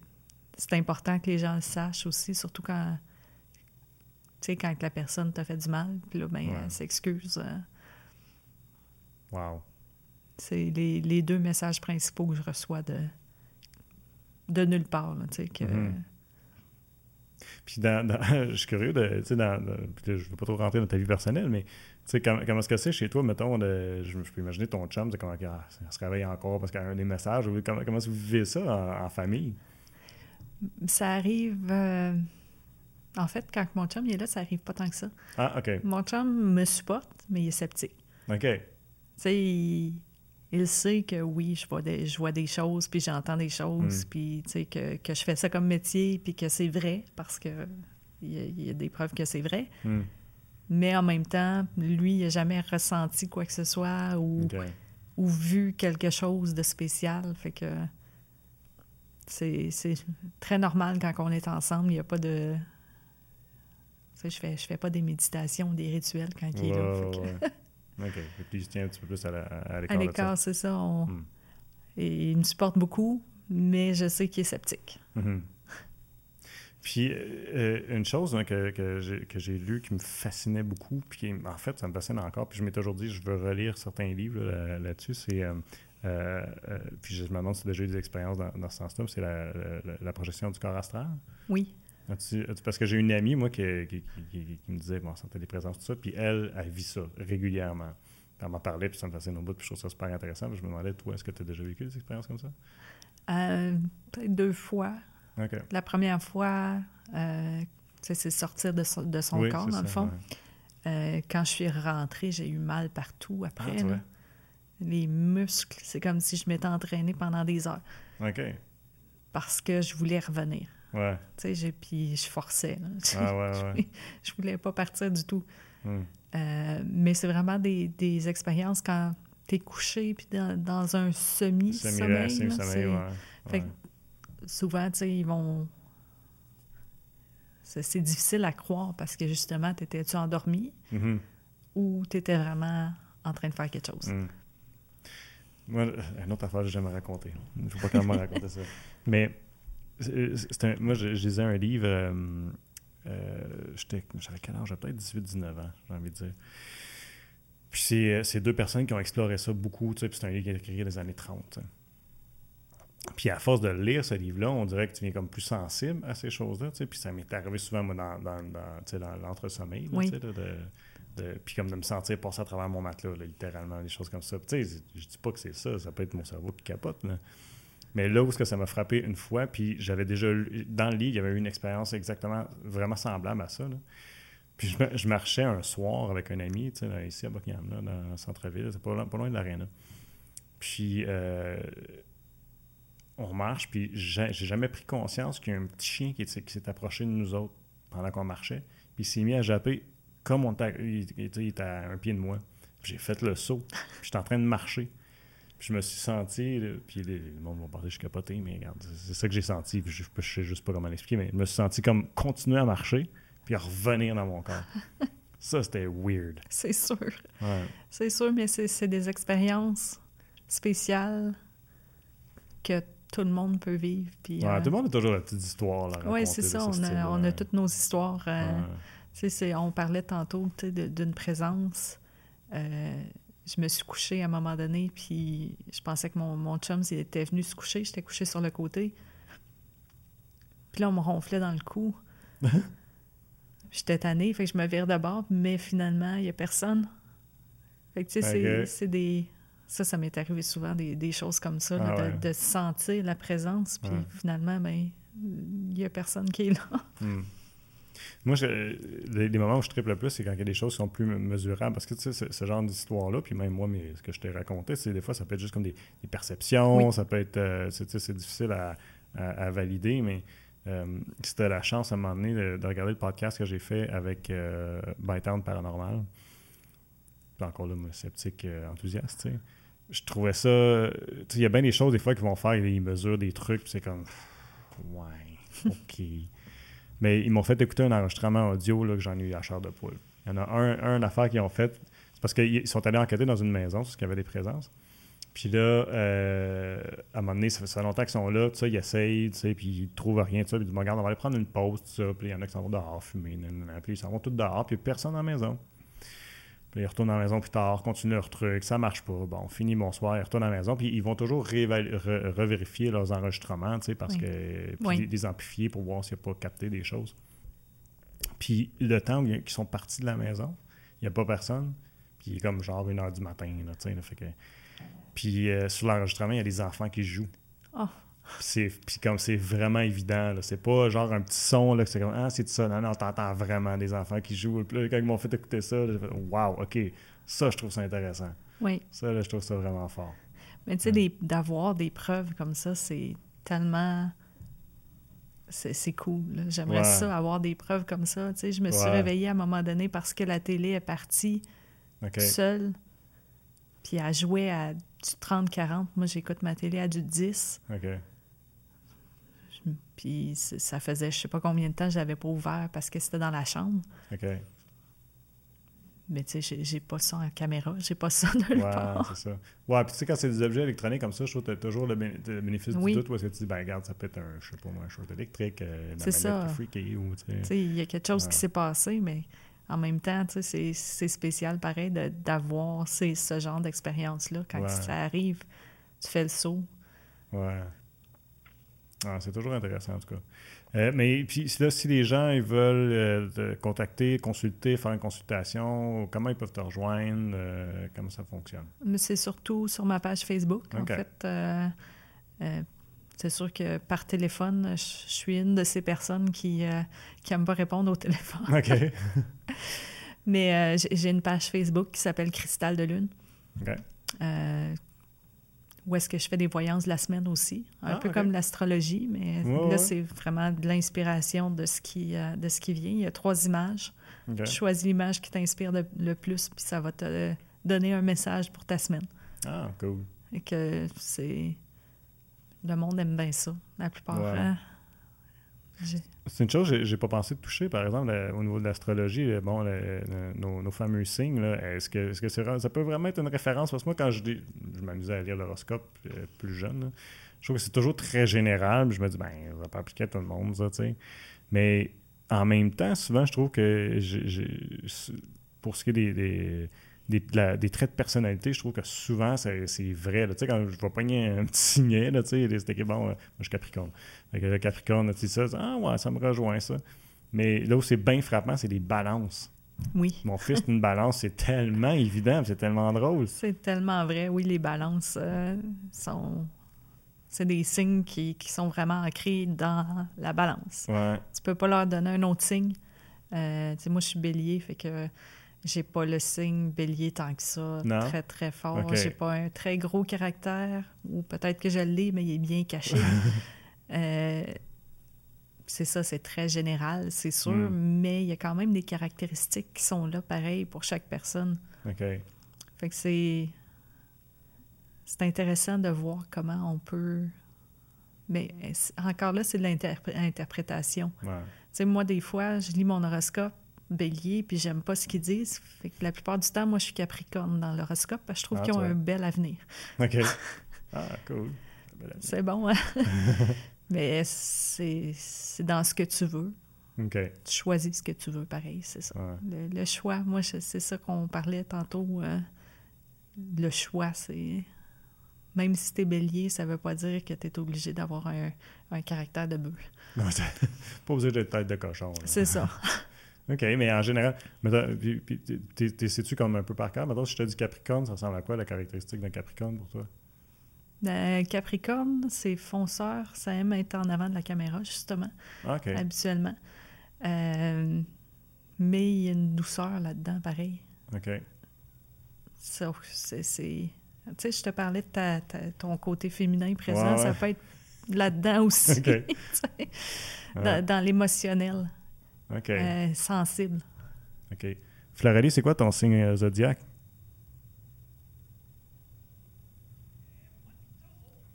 c'est important que les gens le sachent aussi, surtout quand, tu sais, quand la personne t'a fait du mal, puis là, ben, Ouais. elle s'excuse. euh, Wow. c'est les, les deux messages principaux que je reçois de, de nulle part, là, tu sais, que... Mhm. Puis dans, dans- je suis curieux de, tu sais, dans, je veux pas trop rentrer dans ta vie personnelle, mais tu sais, comment, comment est-ce que c'est chez toi, mettons, de- je, je peux imaginer ton chum, c'est comment ah, ça se réveille encore parce qu'il y a un des messages, ou comment, comment est-ce que vous vivez ça en, en famille? Ça arrive... euh, En fait, quand mon chum il est là, ça arrive pas tant que ça. Ah, OK. Mon chum me supporte, mais il est sceptique. OK. Tu sais, il, il sait que oui, je vois des, je vois des choses, puis j'entends des choses, Mm. puis tu sais, que, que je fais ça comme métier, puis que c'est vrai, parce que il y, a, il y a des preuves que c'est vrai. Hmm. Mais en même temps, lui, il n'a jamais ressenti quoi que ce soit ou, ou vu quelque chose de spécial. Fait que c'est c'est très normal quand on est ensemble. Il n'y a pas de... Tu sais, je fais, je fais pas des méditations, des rituels quand il est là. Ouais, que- ouais. OK. Et puis il se tient un petit peu plus à, la- à l'écart ça. l'écart, c'est ça. on- Mm. Et il me supporte beaucoup, mais je sais qu'il est sceptique. Mhm. Puis, euh, euh, une chose hein, que, que j'ai- que j'ai lu qui me fascinait beaucoup, puis en fait, ça me fascine encore, puis je m'ai toujours dit, je veux relire certains livres là- là-dessus, c'est. euh, euh, euh, puis je me demande si tu as déjà eu des expériences dans, dans ce sens-là, c'est la, la- la projection du corps astral? Oui. As-tu- as-tu- parce que j'ai une amie, moi, qui, qui, qui- qui- qui me disait, bon, ça des présences, tout ça, puis elle, elle vit ça régulièrement. Puis elle m'en parlait, puis ça me fascine au bout, puis je trouve ça super intéressant. Puis je me demandais, toi, est-ce que tu as déjà vécu des expériences comme ça? Euh, Peut-être deux fois. La première fois, c'est sortir de son, de son Oui, corps, dans le fond. ouais. Quand je suis rentrée, j'ai eu mal partout Ah, après. vois? Les muscles, c'est comme si je m'étais entraînée pendant des heures OK. parce que je voulais revenir. Ouais. Tu sais, puis je forçais. Ah, ouais, ouais. je voulais pas partir du tout. Hmm. Euh, mais c'est vraiment des, des expériences quand tu es couché puis dans, dans un semi-sommeil. Semi- ouais. que souvent, tu sais, ils vont. C'est difficile à croire parce que justement, t'étais-tu endormi Mhm. ou t'étais vraiment en train de faire quelque chose? Mm. Moi, une autre affaire que j'ai jamais. Il ne faut pas quand même raconter ça. Mais c'est un, moi, je, lisais un livre. Euh, euh, j'avais quel âge? Peut-être 18-19 ans, j'ai envie de dire. Puis c'est deux personnes qui ont exploré ça beaucoup. Tu sais, puis c'est un livre qui a été écrit dans les années 30. Puis à force de lire ce livre-là, on dirait que tu viens comme plus sensible à ces choses-là. Tu sais, puis ça m'est arrivé souvent moi, dans, dans, dans, dans l'entre-sommeil. Tu sais, de, puis comme de me sentir passer à travers mon matelas, littéralement, des choses comme ça. Tu sais, je dis pas que c'est ça, ça peut être mon cerveau qui capote. Mais là où ce que ça m'a frappé une fois, puis j'avais déjà dans le lit, il y avait eu une expérience exactement vraiment semblable à ça. Puis je, marchais un soir avec un ami, ici à Buckingham, là, dans le centre-ville, c'est pas, loin de l'aréna. Puis euh, on marche, puis j'ai jamais pris conscience qu'il y a un petit chien qui, qui s'est approché de nous autres pendant qu'on marchait, puis il s'est mis à japper comme on il, était à un pied de moi. J'ai fait le saut. J'étais en train de marcher. Puis je me suis senti, puis les, le monde m'a parlé, je suis capoté, mais regarde, c'est ça que j'ai senti. je, ne sais juste pas comment l'expliquer, mais je me suis senti comme continuer à marcher, puis à revenir dans mon corps. ça, c'était weird. C'est sûr. C'est sûr, mais c'est des expériences spéciales que tout le monde peut vivre. Puis, ouais, euh, Tout le monde a toujours la petite histoire. Oui, c'est ça. On a, on a, toutes nos histoires. Euh, on parlait tantôt d'une présence. Euh, je me suis couchée à un moment donné, puis je pensais que mon, mon chum était venu se coucher. J'étais couchée sur le côté. Puis là, on me ronflait dans le cou. J'étais tannée, fait que je me vire de bord, mais finalement, il n'y a personne. Fait que, tu sais, c'est des... Ça, ça m'est arrivé souvent, des, choses comme ça, ah de, sentir la présence, puis finalement, ben, il n'y a personne qui est là. Hmm. Moi, les, moments où je triple le plus, c'est quand il y a des choses qui sont plus mesurables. Parce que, tu sais, ce, genre d'histoire-là, puis même moi, mais, ce que je t'ai raconté, c'est des fois, ça peut être juste comme des, perceptions, ça peut être. Euh, c'est difficile à, valider, mais euh, c'était la chance à un moment donné de, regarder le podcast que j'ai fait avec euh, Bytown Paranormal. Puis encore là, moi, sceptique euh, enthousiaste, tu sais. Je trouvais ça. Il y a bien des choses, des fois, qui vont faire, ils mesurent des trucs, puis c'est comme. Ouais, OK. Mais ils m'ont fait écouter un enregistrement audio là, que j'en ai eu à chair de poule. Il y en a un, un affaire qu'ils ont fait. C'est parce qu'ils sont allés enquêter dans une maison, parce qu'il y avait des présences. Puis là, euh, à un moment donné, ça fait, longtemps qu'ils sont là, tu sais, ils essayent, tu sais, puis ils trouvent rien, tu sais, puis ils disent, regarde, on va aller prendre une pause, tout ça. Puis il y en a qui s'en vont dehors fumer, puis ils s'en vont tous dehors, puis personne dans la maison. Puis ils retournent à la maison plus tard, continuent leur truc, ça marche pas. Bon, fini bonsoir, ils retournent à la maison, puis ils vont toujours revérifier leurs enregistrements, tu sais, parce que. Puis les, amplifier pour voir s'il n'y a pas capté des choses. Puis le temps qu'ils sont partis de la maison, il n'y a pas personne, puis il est comme genre une heure du matin, là, tu sais, fait que. Puis euh, sur l'enregistrement, il y a des enfants qui jouent. Oh. Puis comme c'est vraiment évident, c'est pas genre un petit son, là, que c'est comme Ah, c'est ça. Non, non, t'entends vraiment des enfants qui jouent. Puis là, quand ils m'ont fait écouter ça, j'ai fait Waouh, OK, ça, je trouve ça intéressant. Oui. Ça, là, je trouve ça vraiment fort. Mais tu sais, d'avoir des preuves comme ça, c'est tellement. C'est cool. J'aimerais ça, avoir des preuves comme ça. Tu sais, je me suis réveillée à un moment donné parce que la télé est partie seule. Puis elle jouait à du 30-40. Moi, j'écoute ma télé à du 10. OK. Puis ça faisait je sais pas combien de temps je l'avais pas ouvert parce que c'était dans la chambre. OK. Mais tu sais, j'ai pas ça en caméra, j'ai pas ça nulle ouais, c'est ça. Ouais, puis tu sais, quand c'est des objets électroniques comme ça, je trouve que tu as toujours le, bénéfice du doute où est-ce que tu dis, ben regarde, ça peut être un, je sais pas moi, un short électrique, euh, c'est ça. freaky ou tu sais. il y a quelque chose qui s'est passé, mais en même temps, tu sais, c'est spécial pareil d'avoir ce genre d'expérience-là. Quand ça arrive, tu fais le saut. Ouais. Ah, c'est toujours intéressant, en tout cas. Euh, mais puis là, si les gens ils veulent euh, te contacter, consulter, faire une consultation, comment ils peuvent te rejoindre? Euh, comment ça fonctionne? C'est surtout sur ma page Facebook. En fait, c'est sûr que par téléphone, je suis une de ces personnes qui n'aiment pas répondre au téléphone. OK. mais j'ai une page Facebook qui s'appelle Cristal de Lune. OK où est-ce que je fais des voyances la semaine aussi, un ah, peu comme l'astrologie, mais là, c'est vraiment de l'inspiration de, ce qui, euh, de ce qui vient. Il y a trois images. Tu choisis l'image qui t'inspire le plus, puis ça va te donner un message pour ta semaine. Ah, cool. Et que c'est... Le monde aime bien ça, la plupart. Hein. C'est une chose que j'ai pas pensé de toucher, par exemple, au niveau de l'astrologie, bon, nos, fameux signes, est-ce que, est -ce que ça peut vraiment être une référence? Parce que moi, quand je, je m'amusais à lire l'horoscope euh, plus jeune, je trouve que c'est toujours très général. Je me dis, ben, ça va pas appliquer à tout le monde, ça, tu sais. Mais en même temps, souvent, je trouve que pour ce qui est des, des, traits de personnalité, je trouve que souvent, c'est vrai. Tu sais, quand je vais pogner un petit signet, tu sais, c'était bon, moi, je suis Capricorne. le Capricorne, tu sais, ça, ah ouais, ça me rejoint, ça. Mais là où c'est bien frappant, c'est les balances. Oui. Mon fils, une balance, c'est tellement évident, c'est tellement drôle. C'est tellement vrai. Oui, les balances euh, sont. C'est des signes qui, qui, sont vraiment ancrés dans la balance. Ouais. Tu peux pas leur donner un autre signe. Euh, tu sais, moi, je suis bélier, fait que j'ai pas le signe bélier tant que ça, très très fort. J'ai pas un très gros caractère, ou peut-être que je l'ai, mais il est bien caché. Euh, c'est ça, c'est très général, c'est sûr, hmm. mais il y a quand même des caractéristiques qui sont là, pareil, pour chaque personne. OK. Fait que c'est. C'est intéressant de voir comment on peut. Mais encore là, c'est de l'interprétation. Tu sais, moi, des fois, je lis mon horoscope, bélier, puis j'aime pas ce qu'ils disent. Fait que la plupart du temps, moi, je suis capricorne dans l'horoscope, parce que je trouve ah, qu'ils ont un bel avenir. OK. Ah, cool. C'est bon, hein? Mais c'est dans ce que tu veux. OK. Tu choisis ce que tu veux, pareil, c'est ça. Le, choix, moi, c'est ça qu'on parlait tantôt. Euh, le choix, c'est... Même si tu es bélier, ça veut pas dire que tu es obligé d'avoir un, un, caractère de bœuf. Non, pas obligé d'être tête de cochon. C'est ça. OK, mais en général, sais-tu comme un peu par cœur? Maintenant, si je te dis Capricorne, ça ressemble à quoi la caractéristique d'un Capricorne pour toi? Ben, Capricorne, c'est fonceur, ça aime être en avant de la caméra, justement, ah, habituellement. Euh, mais il y a une douceur là-dedans, pareil. OK. C'est... Tu sais, je te parlais de ton côté féminin présent, ça peut être là-dedans aussi, dans, dans l'émotionnel. OK. Euh, sensible. OK. Florélie, c'est quoi ton signe euh, zodiaque?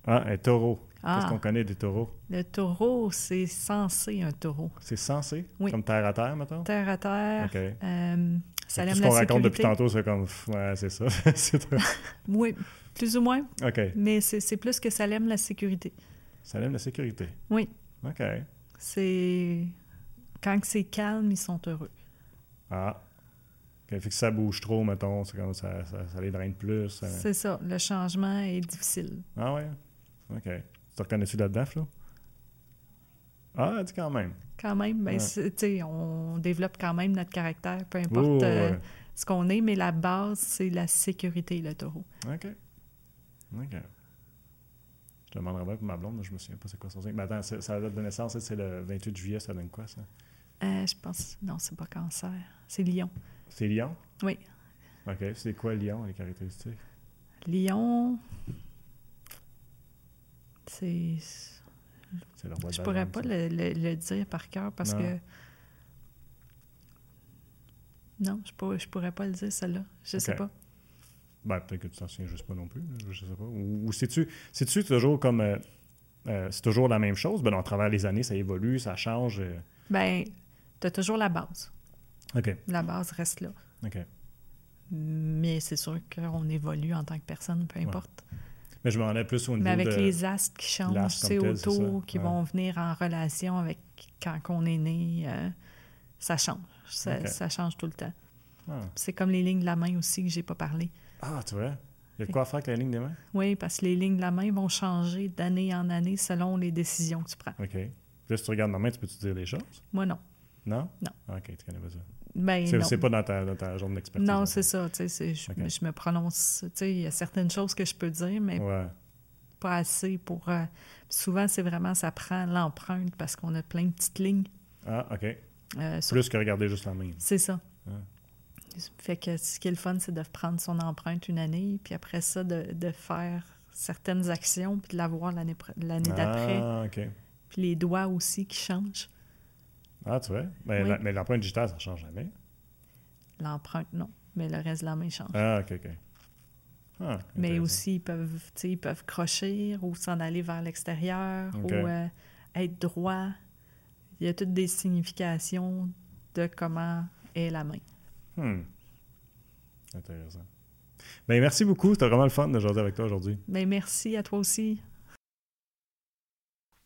Ah, un taureau. Qu'est-ce ah. qu'on connaît des taureaux? Le taureau, c'est censé un taureau. C'est censé? Oui. Comme terre à terre, maintenant? Terre à terre. OK. Euh, ça aime ce qu'on raconte depuis tantôt, c'est comme. Ouais, c'est ça. oui, plus ou moins. OK. Mais c'est plus que ça aime la sécurité. Ça aime la sécurité? Oui. OK. C'est quand c'est calme, ils sont heureux. Ah. Fait que ça bouge trop, mettons, c'est comme ça, ça, les draine plus. C'est ça. Le changement est difficile. Ah ouais? OK. Tu te reconnais-tu là-dedans, Flo? Ah, dis quand même. Quand même. Ben, sais, on développe quand même notre caractère, peu importe euh, ce qu'on est, mais la base, c'est la sécurité, le taureau. OK. OK. Je demanderai bien pour ma blonde, mais je me souviens pas c'est quoi son signe. Mais attends, ça date de naissance, c'est le 28 juillet, ça donne quoi, ça? Euh, je pense. Non, c'est pas cancer. C'est lion. C'est lion? Oui. OK. C'est quoi lion, les caractéristiques? Lion. C'est. C'est le roi Je pourrais pas le, le, dire par cœur parce que. Non, je pourrais, je pourrais pas le dire, celle-là. Je sais pas. Ben, peut-être que tu t'en souviens juste pas non plus. Je sais pas. Ou, ou c'est-tu toujours comme. Euh, euh, c'est toujours la même chose? Ben, à travers les années, ça évolue, ça change. Euh... Ben, tu as toujours la base. OK. La base reste là. OK. Mais c'est sûr qu'on évolue en tant que personne, peu importe. Mais je m'en ai plus au niveau Mais avec les astres qui changent, c'est autour, qui vont venir en relation avec quand on est né, euh, ça change. Ça, change tout le temps. Ah. C'est comme les lignes de la main aussi que j'ai pas parlé. Ah, tu vois? Il y a de quoi faire avec les lignes de main? Oui, parce que les lignes de la main vont changer d'année en année selon les décisions que tu prends. OK. Puis si tu regardes ma main, tu peux-tu dire des choses? Moi, non. Non? Non. Ah, OK, tu connais pas ça. Ben, c'est pas dans ta, dans ta zone d'expertise. Non, c'est ça. Je, je, me prononce. Il y a certaines choses que je peux dire, mais pas assez pour. Euh, souvent, c'est vraiment, ça prend l'empreinte parce qu'on a plein de petites lignes. Ah, OK. Euh, Plus que regarder juste la main. C'est ça. Ah. Fait que ce qui est le fun, c'est de prendre son empreinte une année, puis après ça, de, de faire certaines actions, puis de la voir l'année d'après. Ah, OK. Puis les doigts aussi qui changent. Ah, tu vois? Mais, l'empreinte digitale, ça ne change jamais. L'empreinte, non. Mais le reste de la main change. Ah, OK, OK. Ah, mais aussi, ils peuvent, ils peuvent crocher ou s'en aller vers l'extérieur ou euh, être droit. il y a toutes des significations de comment est la main. Hmm. Intéressant. Ben, merci beaucoup. C'était vraiment le fun de jaser avec toi aujourd'hui. Ben, merci à toi aussi.